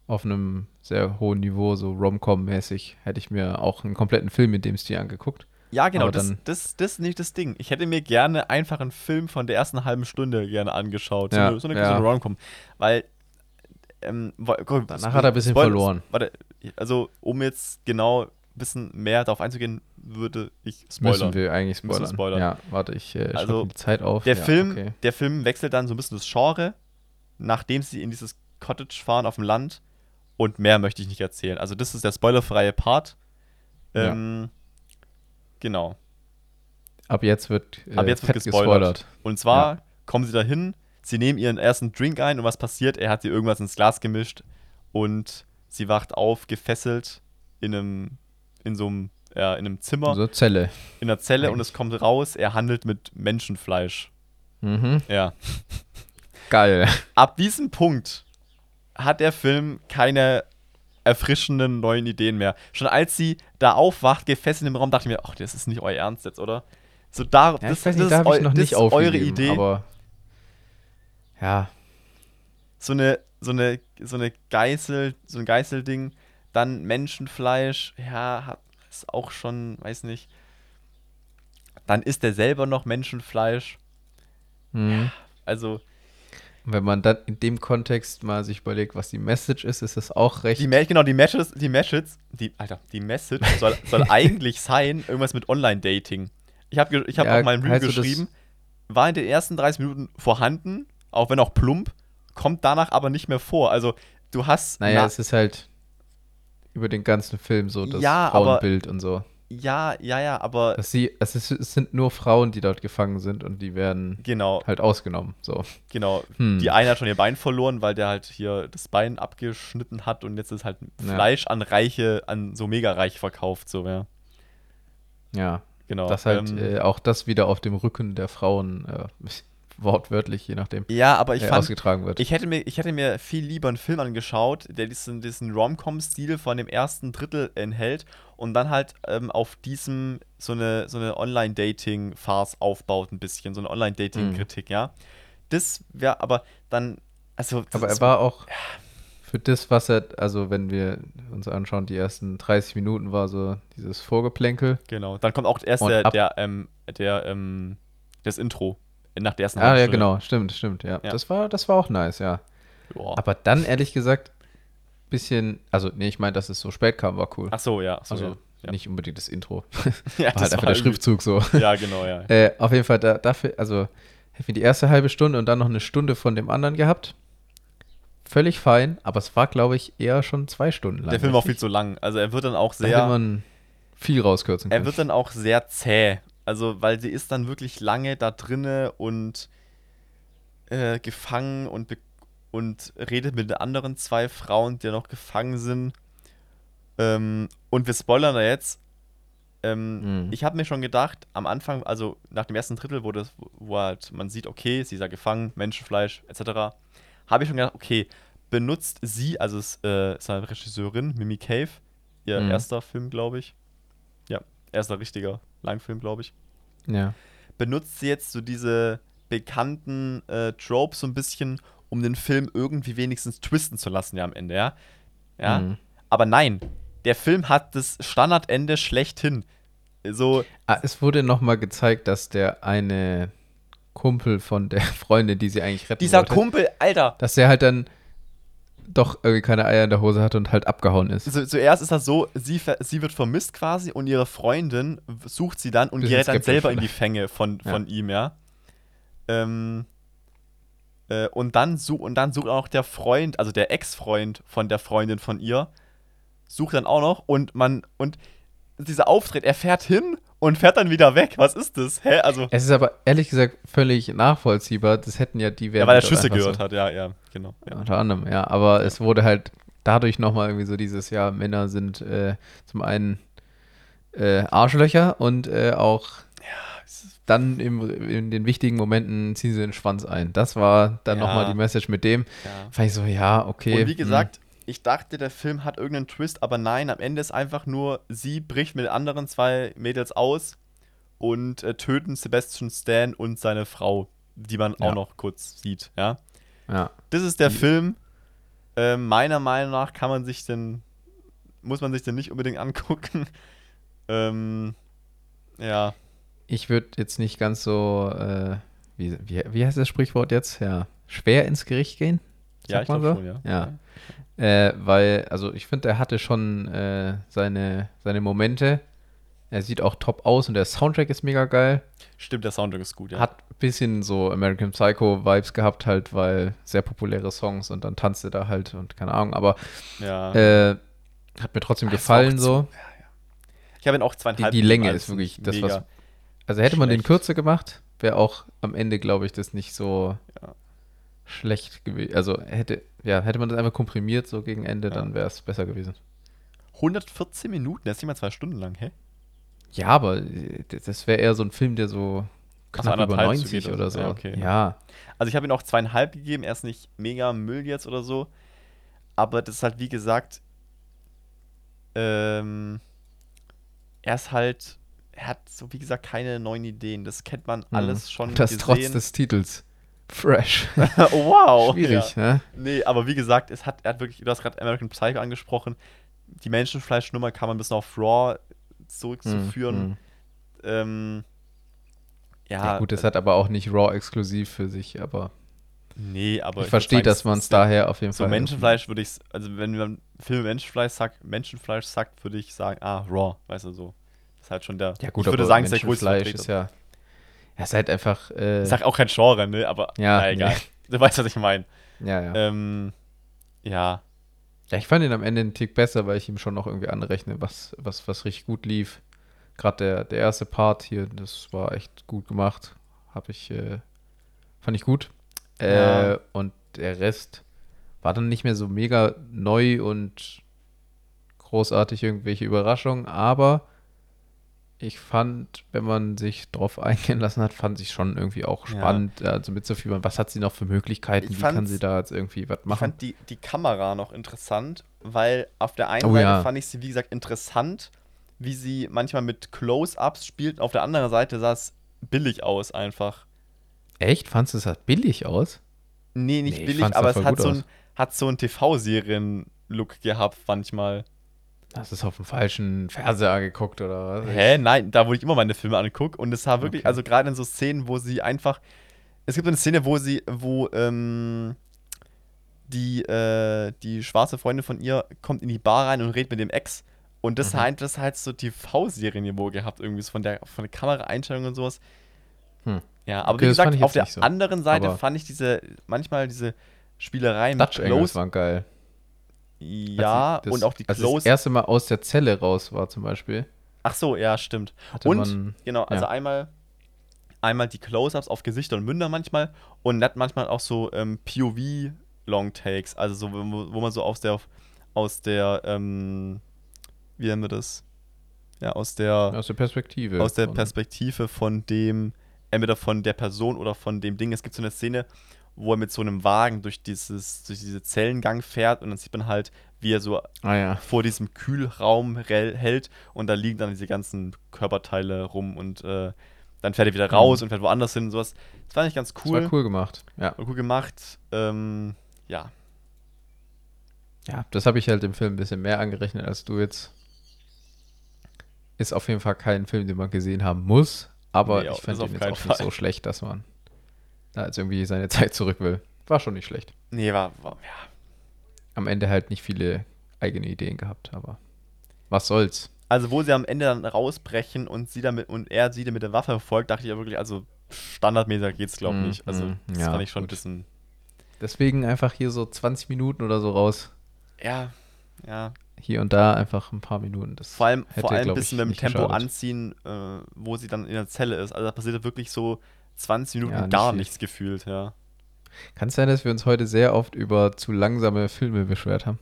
auf einem sehr hohen Niveau, so Rom-Com-mäßig, hätte ich mir auch einen kompletten Film in dem Stil angeguckt. Ja, genau, das, dann- das, das ist nicht das Ding. Ich hätte mir gerne einfach einen Film von der ersten halben Stunde gerne angeschaut. So Ja, eine, so eine, ja. so eine Rom-Com. Weil, ähm, guck, Danach hat er ein bisschen verloren. Warte, also um jetzt genau bisschen mehr darauf einzugehen, würde ich spoilern. Müssen wir eigentlich wir spoilern. spoilern. Ja, warte, ich äh, Also, die Zeit auf. Der, ja, Film, Okay. der Film wechselt dann so ein bisschen das Genre, nachdem sie in dieses Cottage fahren auf dem Land. Und mehr möchte ich nicht erzählen. Also, das ist der spoilerfreie Part. Ja. Ähm, Genau. Ab jetzt wird, äh, Ab jetzt wird fett gespoilert. Und zwar Ja. kommen sie dahin, sie nehmen ihren ersten Drink ein und was passiert? Er hat ihr irgendwas ins Glas gemischt und sie wacht auf, gefesselt in einem, in so einem, ja, in einem Zimmer, So Zelle. in einer Zelle und eigentlich. es kommt raus, er handelt mit Menschenfleisch. Mhm. Ja. Geil. Ab diesem Punkt hat der Film keine erfrischenden neuen Ideen mehr. Schon als sie da aufwacht, gefesselt im Raum, dachte ich mir, ach, das ist nicht euer Ernst jetzt, oder? So da, Ja, das, das nicht, ist da habe eu- ich noch das nicht ist eure Idee. aber ja, so eine, so eine, so eine Geißel, so ein Geißelding, dann Menschenfleisch, ja, ist auch schon, weiß nicht. Dann isst er selber noch Menschenfleisch. mhm. Also, wenn man dann in dem Kontext mal sich überlegt, was die Message ist, ist es auch recht. die, genau, die Matches, die Matches, die, Alter, die Message soll, soll <laughs> eigentlich sein, irgendwas mit Online-Dating. Ich habe ich hab Ja, auch mal ein Review also das- geschrieben, war in den ersten 30 Minuten vorhanden, auch wenn auch plump, kommt danach aber nicht mehr vor. Also, du hast. naja, na- es ist halt über den ganzen Film so das Ja, aber- Frauenbild und so. ja, ja, ja, aber. Dass sie, es, ist, es sind nur Frauen, die dort gefangen sind und die werden Genau, halt ausgenommen. So. genau. Hm. Die eine hat schon ihr Bein verloren, weil der halt hier das Bein abgeschnitten hat und jetzt ist halt Ja. Fleisch an Reiche, an so mega reich verkauft, so, ja. Ja, Genau. dass halt ähm, äh, auch das wieder auf dem Rücken der Frauen äh, wortwörtlich, je nachdem, ja, aber ich äh, fand, ausgetragen wird. ich hätte, mir, ich hätte mir viel lieber einen Film angeschaut, der diesen, diesen Rom-Com-Stil von dem ersten Drittel enthält und dann halt ähm, auf diesem so eine, so eine Online-Dating-Farce aufbaut ein bisschen, so eine Online-Dating-Kritik, ja. Das wäre aber dann, also Aber er war auch für das, was er, also wenn wir uns anschauen, die ersten 30 Minuten war so dieses Vorgeplänkel. Genau, dann kommt auch erst Und der, der, ähm, der, ähm, das Intro nach der ersten Ah, ja, genau, stimmt, stimmt, ja. Ja. Das war, das war auch nice, ja. Boah. Aber dann, ehrlich gesagt, bisschen, also nee, ich meine, dass es so spät kam, war cool. Ach so, ja. So, also ja. ja. nicht unbedingt das Intro. <laughs> ja, War halt einfach der irgendwie- Schriftzug so. Ja, genau, ja. Äh, auf jeden Fall da, dafür, also hätten wir die erste halbe Stunde und dann noch eine Stunde von dem anderen gehabt. Völlig fein, aber es war, glaube ich, eher schon zwei Stunden lang. Der Film war viel richtig? zu lang. Also er wird dann auch Da hätte sehr, man viel rauskürzen er können. wird dann auch sehr zäh. Also, weil sie ist dann wirklich lange da drinne und äh, gefangen und, und redet mit den anderen zwei Frauen, die noch gefangen sind. Ähm, und wir spoilern da jetzt. Ähm, Mhm. Ich habe mir schon gedacht, am Anfang, also nach dem ersten Drittel, wo, das, wo halt man sieht, okay, sie ist ja gefangen, Menschenfleisch etc., habe ich schon gedacht, okay, benutzt sie, also es äh, ist eine Regisseurin, Mimi Cave, ihr Mhm. erster Film, glaube ich. Ja, erster richtiger Langfilm, glaube ich. ja. Benutzt sie jetzt so diese bekannten äh, Tropes so ein bisschen, um den Film irgendwie wenigstens twisten zu lassen, ja, am Ende, ja. Ja. Mhm. Aber nein, der Film hat das Standardende schlechthin. So, Ah, es wurde nochmal gezeigt, dass der eine Kumpel von der <laughs> Freundin, die sie eigentlich retten dieser wollte, Kumpel, Alter, dass der halt dann doch irgendwie keine Eier in der Hose hatte und halt abgehauen ist. Zu, zuerst ist das so, sie, sie wird vermisst quasi und ihre Freundin sucht sie dann und gerät dann selber in die. Fänge von, Ja. von ihm, ja. Ähm, äh, und, dann su und dann sucht auch noch der Freund, also der Ex-Freund von der Freundin von ihr, sucht dann auch noch und man, und dieser Auftritt, er fährt hin und fährt dann wieder weg. Was ist das? Hä? Also, Es ist aber ehrlich gesagt völlig nachvollziehbar. Das hätten ja die ja, weil er Schüsse gehört so, hat, ja, ja, genau. Ja. Unter anderem, ja. Aber es wurde halt dadurch nochmal irgendwie so dieses, ja, Männer sind äh, zum einen äh, Arschlöcher und äh, auch dann im, in den wichtigen Momenten ziehen sie den Schwanz ein. Das war dann Ja. nochmal die Message mit dem. Ja. Fand ich so, ja, okay. Und wie hm. gesagt, ich dachte, der Film hat irgendeinen Twist, aber nein, am Ende ist einfach nur, sie bricht mit anderen zwei Mädels aus und äh, töten Sebastian Stan und seine Frau, die man Ja. auch noch kurz sieht, ja. Ja. Das ist der Die- Film. Äh, meiner Meinung nach kann man sich den, muss man sich den nicht unbedingt <laughs> angucken. ähm, ja, Ich würde jetzt nicht ganz so, äh, wie, wie, wie heißt das Sprichwort jetzt? Ja, schwer ins Gericht gehen. Ja, ich glaube so? schon, ja. Ja. Äh, weil, also ich finde, er hatte schon äh, seine, seine Momente. Er sieht auch top aus und der Soundtrack ist mega geil. Stimmt, der Soundtrack ist gut, ja. Hat ein bisschen so American Psycho-Vibes gehabt, halt, weil sehr populäre Songs und dann tanzte da halt und keine Ahnung, aber ja. äh, hat mir trotzdem gefallen so. ja, ja. Ich habe ihn auch Die, zweieinhalb. die Länge gegeben, ist wirklich das, was. Also hätte man den kürzer gemacht, wäre auch am Ende, glaube ich, das nicht so Ja. Schlecht gewesen. Also hätte, ja, hätte man das einfach komprimiert so gegen Ende, Ja. dann wäre es besser gewesen. 114 Minuten, der ist nicht mal zwei Stunden lang, hä? Ja, aber äh, das- das wäre eher so ein Film, der so knapp über anderthalb 90 zugeht oder so. Ja, okay. Ja, Also ich habe ihm auch zweieinhalb gegeben, er ist nicht mega Müll jetzt oder so. Aber das ist halt, wie gesagt, ähm, er ist halt, er hat so, wie gesagt, keine neuen Ideen. Das kennt man alles schon Mhm. das trotz gesehen. des Titels. Fresh. <laughs> wow. Schwierig, Ja. ne? Nee, aber wie gesagt, es hat, er hat wirklich, du hast gerade American Psycho angesprochen. Die Menschenfleischnummer kann man ein bisschen auf Raw zurückzuführen. Mhm. Ähm, ja, Ja, gut, das hat aber auch nicht Raw exklusiv für sich, aber nee, aber ich verstehe, dass man es daher auf jeden So Fall. Menschenfleisch würde ich, also wenn man Film Menschenfleisch sagt, Menschenfleisch sagt, würde ich sagen, ah, Raw, weißt du so. Das ist halt schon der. Ja, gut, ich würde aber sagen, ist der größte Menschenfleisch ist ja. Ja, ist halt einfach. Äh, Ich sag auch kein Genre, ne? Aber Ja, na, egal. nee. Du weißt, was ich meine. ja, ja. Ähm, ja. Ja, ich fand ihn am Ende einen Tick besser, weil ich ihm schon noch irgendwie anrechne, was, was, was richtig gut lief. Gerade der, der erste Part hier, das war echt gut gemacht. Hab ich, äh, fand ich gut. Äh, Ja. Und der Rest war dann nicht mehr so mega neu und großartig irgendwelche Überraschungen, aber ich fand, wenn man sich drauf eingehen lassen hat, fand ich schon irgendwie auch Ja. spannend, also mitzufiebern. Was hat sie noch für Möglichkeiten? Ich Wie kann sie da jetzt irgendwie was Ich machen? fand die, die Kamera noch interessant, weil auf der einen Oh Seite ja. fand ich sie, wie gesagt, interessant, wie sie manchmal mit Close-Ups spielt. Auf der anderen Seite sah es billig aus einfach. Echt? Fandest du es halt billig aus? Nee, nicht Nee, ich billig, aber es hat so, ein, hat so einen TV-Serien-Look gehabt manchmal. Hast du es auf dem falschen Fernseher geguckt oder was? Hä? Nein, da wo ich immer meine Filme angucke. Und es war wirklich, Okay. also gerade in so Szenen, wo sie einfach. Es gibt eine Szene, wo sie, wo ähm, die, äh, die schwarze Freundin von ihr kommt in die Bar rein und redet mit dem Ex. Und das Mhm. hat das halt so TV-Serienniveau gehabt, irgendwie so von der, von der Kameraeinstellung und sowas. Hm. Ja, aber Okay, wie gesagt, auf der so. anderen Seite Aber- fand ich diese, manchmal diese Spielereien Dutch Angles waren geil. Ja, Als sie das, und auch die Als das Close. erste Mal aus der Zelle raus war zum Beispiel. Ach so, ja, stimmt. Hatte Und, man, genau, also ja. einmal, einmal die Close-Ups auf Gesichter und Münder manchmal und dann manchmal auch so ähm, POV-Long-Takes, also so, wo, wo man so aus der, aus der, ähm, wie nennen wir das? Ja, aus der, aus der Perspektive. aus der von- Perspektive von dem, entweder von der Person oder von dem Ding. Es gibt so eine Szene, wo er mit so einem Wagen durch dieses, durch diese Zellengang fährt und dann sieht man halt, wie er so Ah ja. vor diesem Kühlraum hält und da liegen dann diese ganzen Körperteile rum und äh, dann fährt er wieder raus und fährt woanders hin und sowas. Das fand ich ganz Das cool. war cool gemacht. Ja. War cool gemacht. Ähm, ja. Ja, das habe ich halt im Film ein bisschen mehr angerechnet als du jetzt. Ist auf jeden Fall kein Film, den man gesehen haben muss, aber Nee, ich das auf ihn jetzt auch nicht Fall. so schlecht, dass man da jetzt irgendwie seine <laughs> Zeit zurück will. War schon nicht schlecht. Nee, war, war ja. Am Ende halt nicht viele eigene Ideen gehabt, aber was soll's. Also, wo sie am Ende dann rausbrechen und sie damit und er sie dann mit der Waffe verfolgt, dachte ich ja wirklich, also standardmäßig geht's, glaube ich, Mm, nicht. Also, mm, das ja, fand ich schon ein gut. bisschen. Deswegen einfach hier so 20 Minuten oder so raus. Ja, ja. Hier und da einfach ein paar Minuten. Das Vor allem, hätte, vor allem ein bisschen ich, mit dem Tempo geschadet. anziehen, äh, wo sie dann in der Zelle ist. Also, da passiert wirklich so 20 Minuten Ja, nicht gar viel. nichts gefühlt, ja. Kann es sein, dass wir uns heute sehr oft über zu langsame Filme beschwert haben?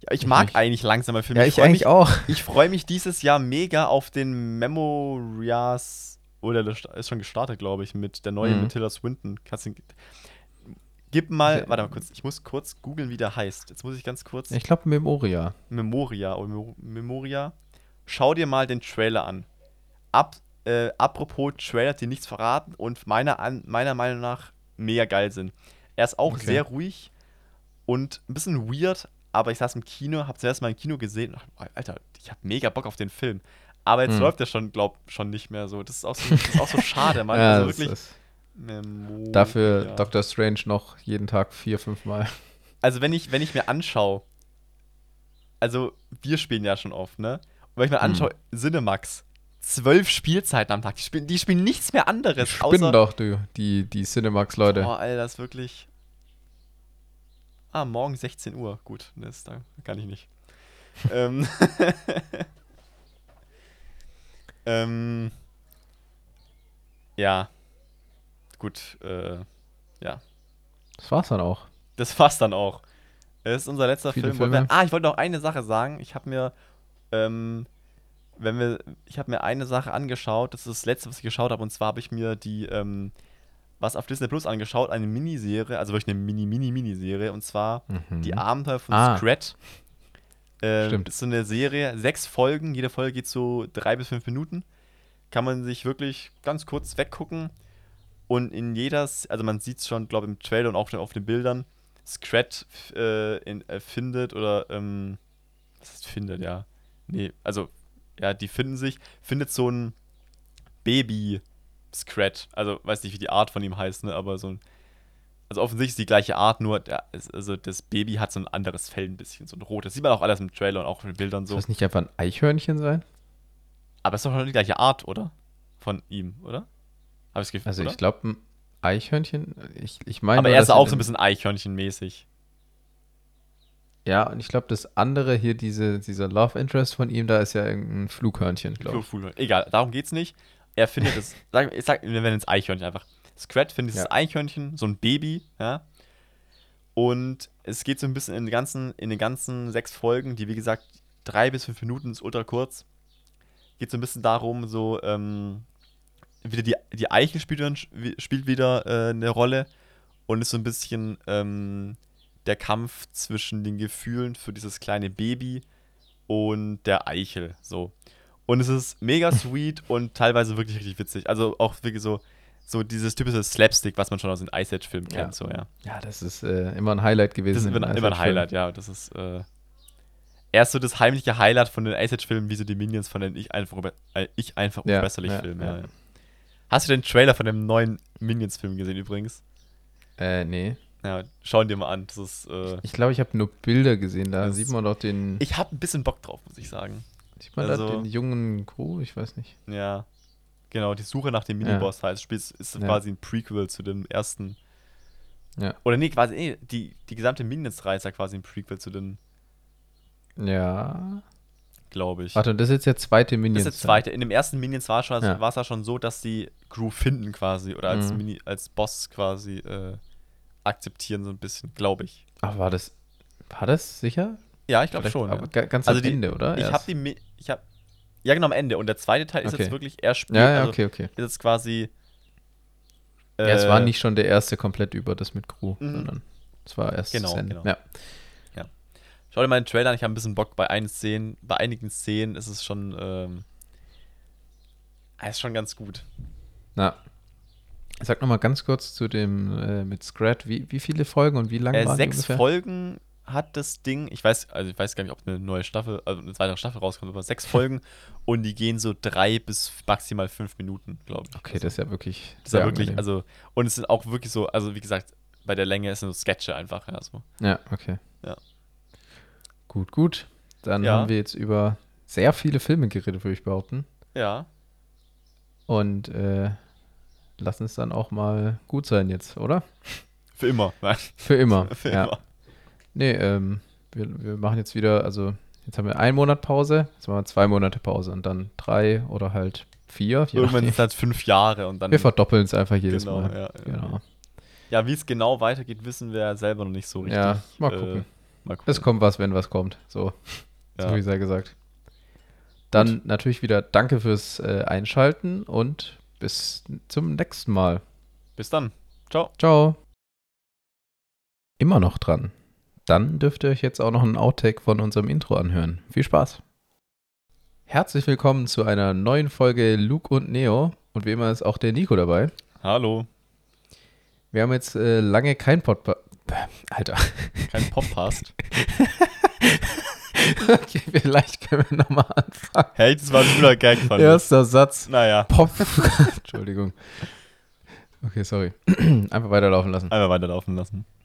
Ja, ich Ich mag nicht. eigentlich langsame Filme. Ja, ich freu eigentlich mich, auch. Ich freue mich dieses Jahr mega auf den Memorias. Oder der ist schon gestartet, glaube ich, mit der neuen Mhm. mit Tilda Swinton. Kannst du, gib mal, Ja. warte mal kurz, ich muss kurz googeln, wie der heißt. Jetzt muss ich ganz kurz. Ich glaube Memoria. Memoria oder Memo- Memoria. Schau dir mal den Trailer an. Ab, äh, apropos Trailer, die nichts verraten und meiner, an, meiner Meinung nach mega geil sind. Er ist auch Okay. sehr ruhig und ein bisschen weird, aber ich saß im Kino, hab zuerst mal im Kino gesehen und dachte, Alter, ich hab mega Bock auf den Film. Aber jetzt Hm. läuft der schon, glaub schon nicht mehr so. Das ist auch so, ist auch so schade, Mann. <laughs> Ja, also wirklich, ist- Memoria. Dafür Doctor Strange noch jeden Tag vier, fünf Mal. Also wenn ich, wenn ich mir anschaue, also wir spielen ja schon oft, ne? Und wenn ich mir Hm. anschaue, Cinemax, zwölf Spielzeiten am Tag, die spielen, die spielen nichts mehr anderes. Spinnen doch, du, die, die Cinemax-Leute. Boah, Alter, das ist wirklich. Ah, morgen 16 Uhr. Gut, das da kann ich nicht. <laughs> ähm, <laughs> ähm, ja. Gut, äh, ja. Das war's dann auch. Das war's dann auch. Es ist unser letzter Viele Film. Filme. ah, ich wollte noch eine Sache sagen. Ich habe mir, ähm, wenn wir, ich habe mir eine Sache angeschaut. Das ist das letzte, was ich geschaut habe. Und zwar habe ich mir die, ähm, was auf Disney Plus angeschaut, eine Miniserie, also wirklich eine Mini, Mini, Miniserie. Und zwar Mhm. die Abenteuer von Ah. Scrat. Ähm, Stimmt. Ist so eine Serie, sechs Folgen. Jede Folge geht so drei bis fünf Minuten. Kann man sich wirklich ganz kurz weggucken. Und in jeder, also man sieht es schon, glaube ich, im Trailer und auch schon auf den Bildern, Scrat äh, in, äh, findet oder, ähm, was heißt findet, ja. Nee, also, ja, die finden sich, findet so ein Baby Scrat. Also, weiß nicht, wie die Art von ihm heißt, ne, aber so ein, also offensichtlich ist die gleiche Art, nur, der, also das Baby hat so ein anderes Fell ein bisschen, so ein rotes. Das sieht man auch alles im Trailer und auch in den Bildern so. Soll das nicht einfach ein Eichhörnchen sein? Aber es ist doch die gleiche Art, oder? Von ihm, oder? Habe ich das Gefühl, Also oder? ich glaube, ein Eichhörnchen, ich, ich meine. Aber er ist auch so ein bisschen Eichhörnchenmäßig. Ja, und ich glaube, das andere hier, diese, dieser Love Interest von ihm, da ist ja irgendein Flughörnchen, glaube ich. Flugvogel. Egal, darum geht's nicht. Er findet es, <laughs> sag, ich sag, wir nennen es Eichhörnchen einfach. Scrat findet Ja. das Eichhörnchen, so ein Baby, ja. Und es geht so ein bisschen in den ganzen, in den ganzen sechs Folgen, die wie gesagt drei bis fünf Minuten ist ultra kurz. Geht so ein bisschen darum, so, ähm, wieder die, die Eichel spielt, spielt wieder äh, eine Rolle und ist so ein bisschen ähm, der Kampf zwischen den Gefühlen für dieses kleine Baby und der Eichel. So. Und es ist mega <laughs> sweet und teilweise wirklich richtig witzig. Also auch wirklich so, so dieses typische Slapstick, was man schon aus den Ice Age-Filmen Ja. kennt. So, ja. Ja, das ist äh, immer ein Highlight gewesen. Das ist immer, immer ein. Highlight, ja. Das ist äh, erst so das heimliche Highlight von den Ice Age-Filmen, wie so die Minions von den Ich einfach, äh, ich einfach Ja, unverbesserlich ja, Filmen. ja. Ja, ja. Hast du den Trailer von dem neuen Minions-Film gesehen übrigens? Äh, nee. Ja, schau ihn dir mal an. Das ist, äh, Ich glaube, ich habe nur Bilder gesehen. Da Das- sieht man doch den, ich habe ein bisschen Bock drauf, muss ich sagen. sieht man also- da den jungen Gru? Ich weiß nicht. Ja. Genau, die Suche nach dem Ja. Miniboss heißt, Spiel ist, ist Ja. quasi ein Prequel zu dem ersten. Ja. Oder nee, quasi, nee, die, die gesamte Minions-Reihe ist ja quasi ein Prequel zu den, Ja. glaube ich. Warte, und das ist jetzt der zweite das Minions. ist der zweite. In dem ersten Minions war schon, Ja. war es ja schon so, dass die Crew finden quasi oder als Mhm. Mini, als Boss quasi äh, akzeptieren, so ein bisschen, glaube ich. Ach, war das. War das sicher? Ja, ich glaube schon. Aber ja. ga- ganz Also am die- Ende, oder? Ich Erst? habe die, ich habe, ja genau am Ende. Und der zweite Teil ist Okay. jetzt wirklich eher spät. Ja, ja, also okay, okay. Ist jetzt quasi. ja, es war äh, nicht schon der erste komplett über das mit Crew, Mhm. sondern es war erst Genau, das Ende. genau. Ja. Schau dir mal den Trailer an, ich habe ein bisschen Bock bei einigen Szenen. Bei einigen Szenen ist es schon, ähm, ist schon ganz gut. Na. Sag nochmal ganz kurz zu dem äh, mit Scrat, wie, wie viele Folgen und wie lange Äh, waren sechs ungefähr? Folgen hat das Ding, ich weiß, also ich weiß gar nicht, ob eine neue Staffel, also eine weitere Staffel rauskommt, aber sechs <laughs> Folgen und die gehen so drei bis maximal fünf Minuten, glaube ich. Okay, also, das ist ja wirklich. das ist ja wirklich, also, und es sind auch wirklich so, also wie gesagt, bei der Länge sind so Sketche einfach, ja, so. Ja, okay. Ja. Gut, gut. Dann Ja. haben wir jetzt über sehr viele Filme geredet, würde ich behaupten. Ja, Und äh, lassen es dann auch mal gut sein jetzt, oder? für immer. Nein, Für immer. <laughs> für ja. immer. Nee, ähm, wir, wir machen jetzt wieder, also jetzt haben wir einen Monat Pause, jetzt machen wir zwei Monate Pause und dann drei oder halt vier. Irgendwann sind es halt fünf Jahre und dann. wir verdoppeln es einfach jedes Genau, Mal. ja, genau. Ja, wie es genau weitergeht, wissen wir ja selber noch nicht so richtig. Ja, mal Äh, gucken. mal gucken. Es kommt was, wenn was kommt. So, <laughs> so ja. wie sei gesagt. Dann natürlich wieder danke fürs äh, Einschalten und bis zum nächsten Mal. Bis dann. Ciao. Ciao. Immer noch dran. Dann dürft ihr euch jetzt auch noch einen Outtake von unserem Intro anhören. Viel Spaß. Herzlich willkommen zu einer neuen Folge Luke und Neo. Und wie immer ist auch der Nico dabei. Hallo. Wir haben jetzt äh, lange kein Podcast. <laughs> Alter. Kein Podcast. <laughs> <laughs> okay, vielleicht können wir nochmal anfangen. hey, das war ein guter Gag von mir. Erster Satz. Naja. Pop. <laughs> Entschuldigung. Okay, sorry. <clears throat> Einfach weiterlaufen lassen. Einfach weiterlaufen lassen.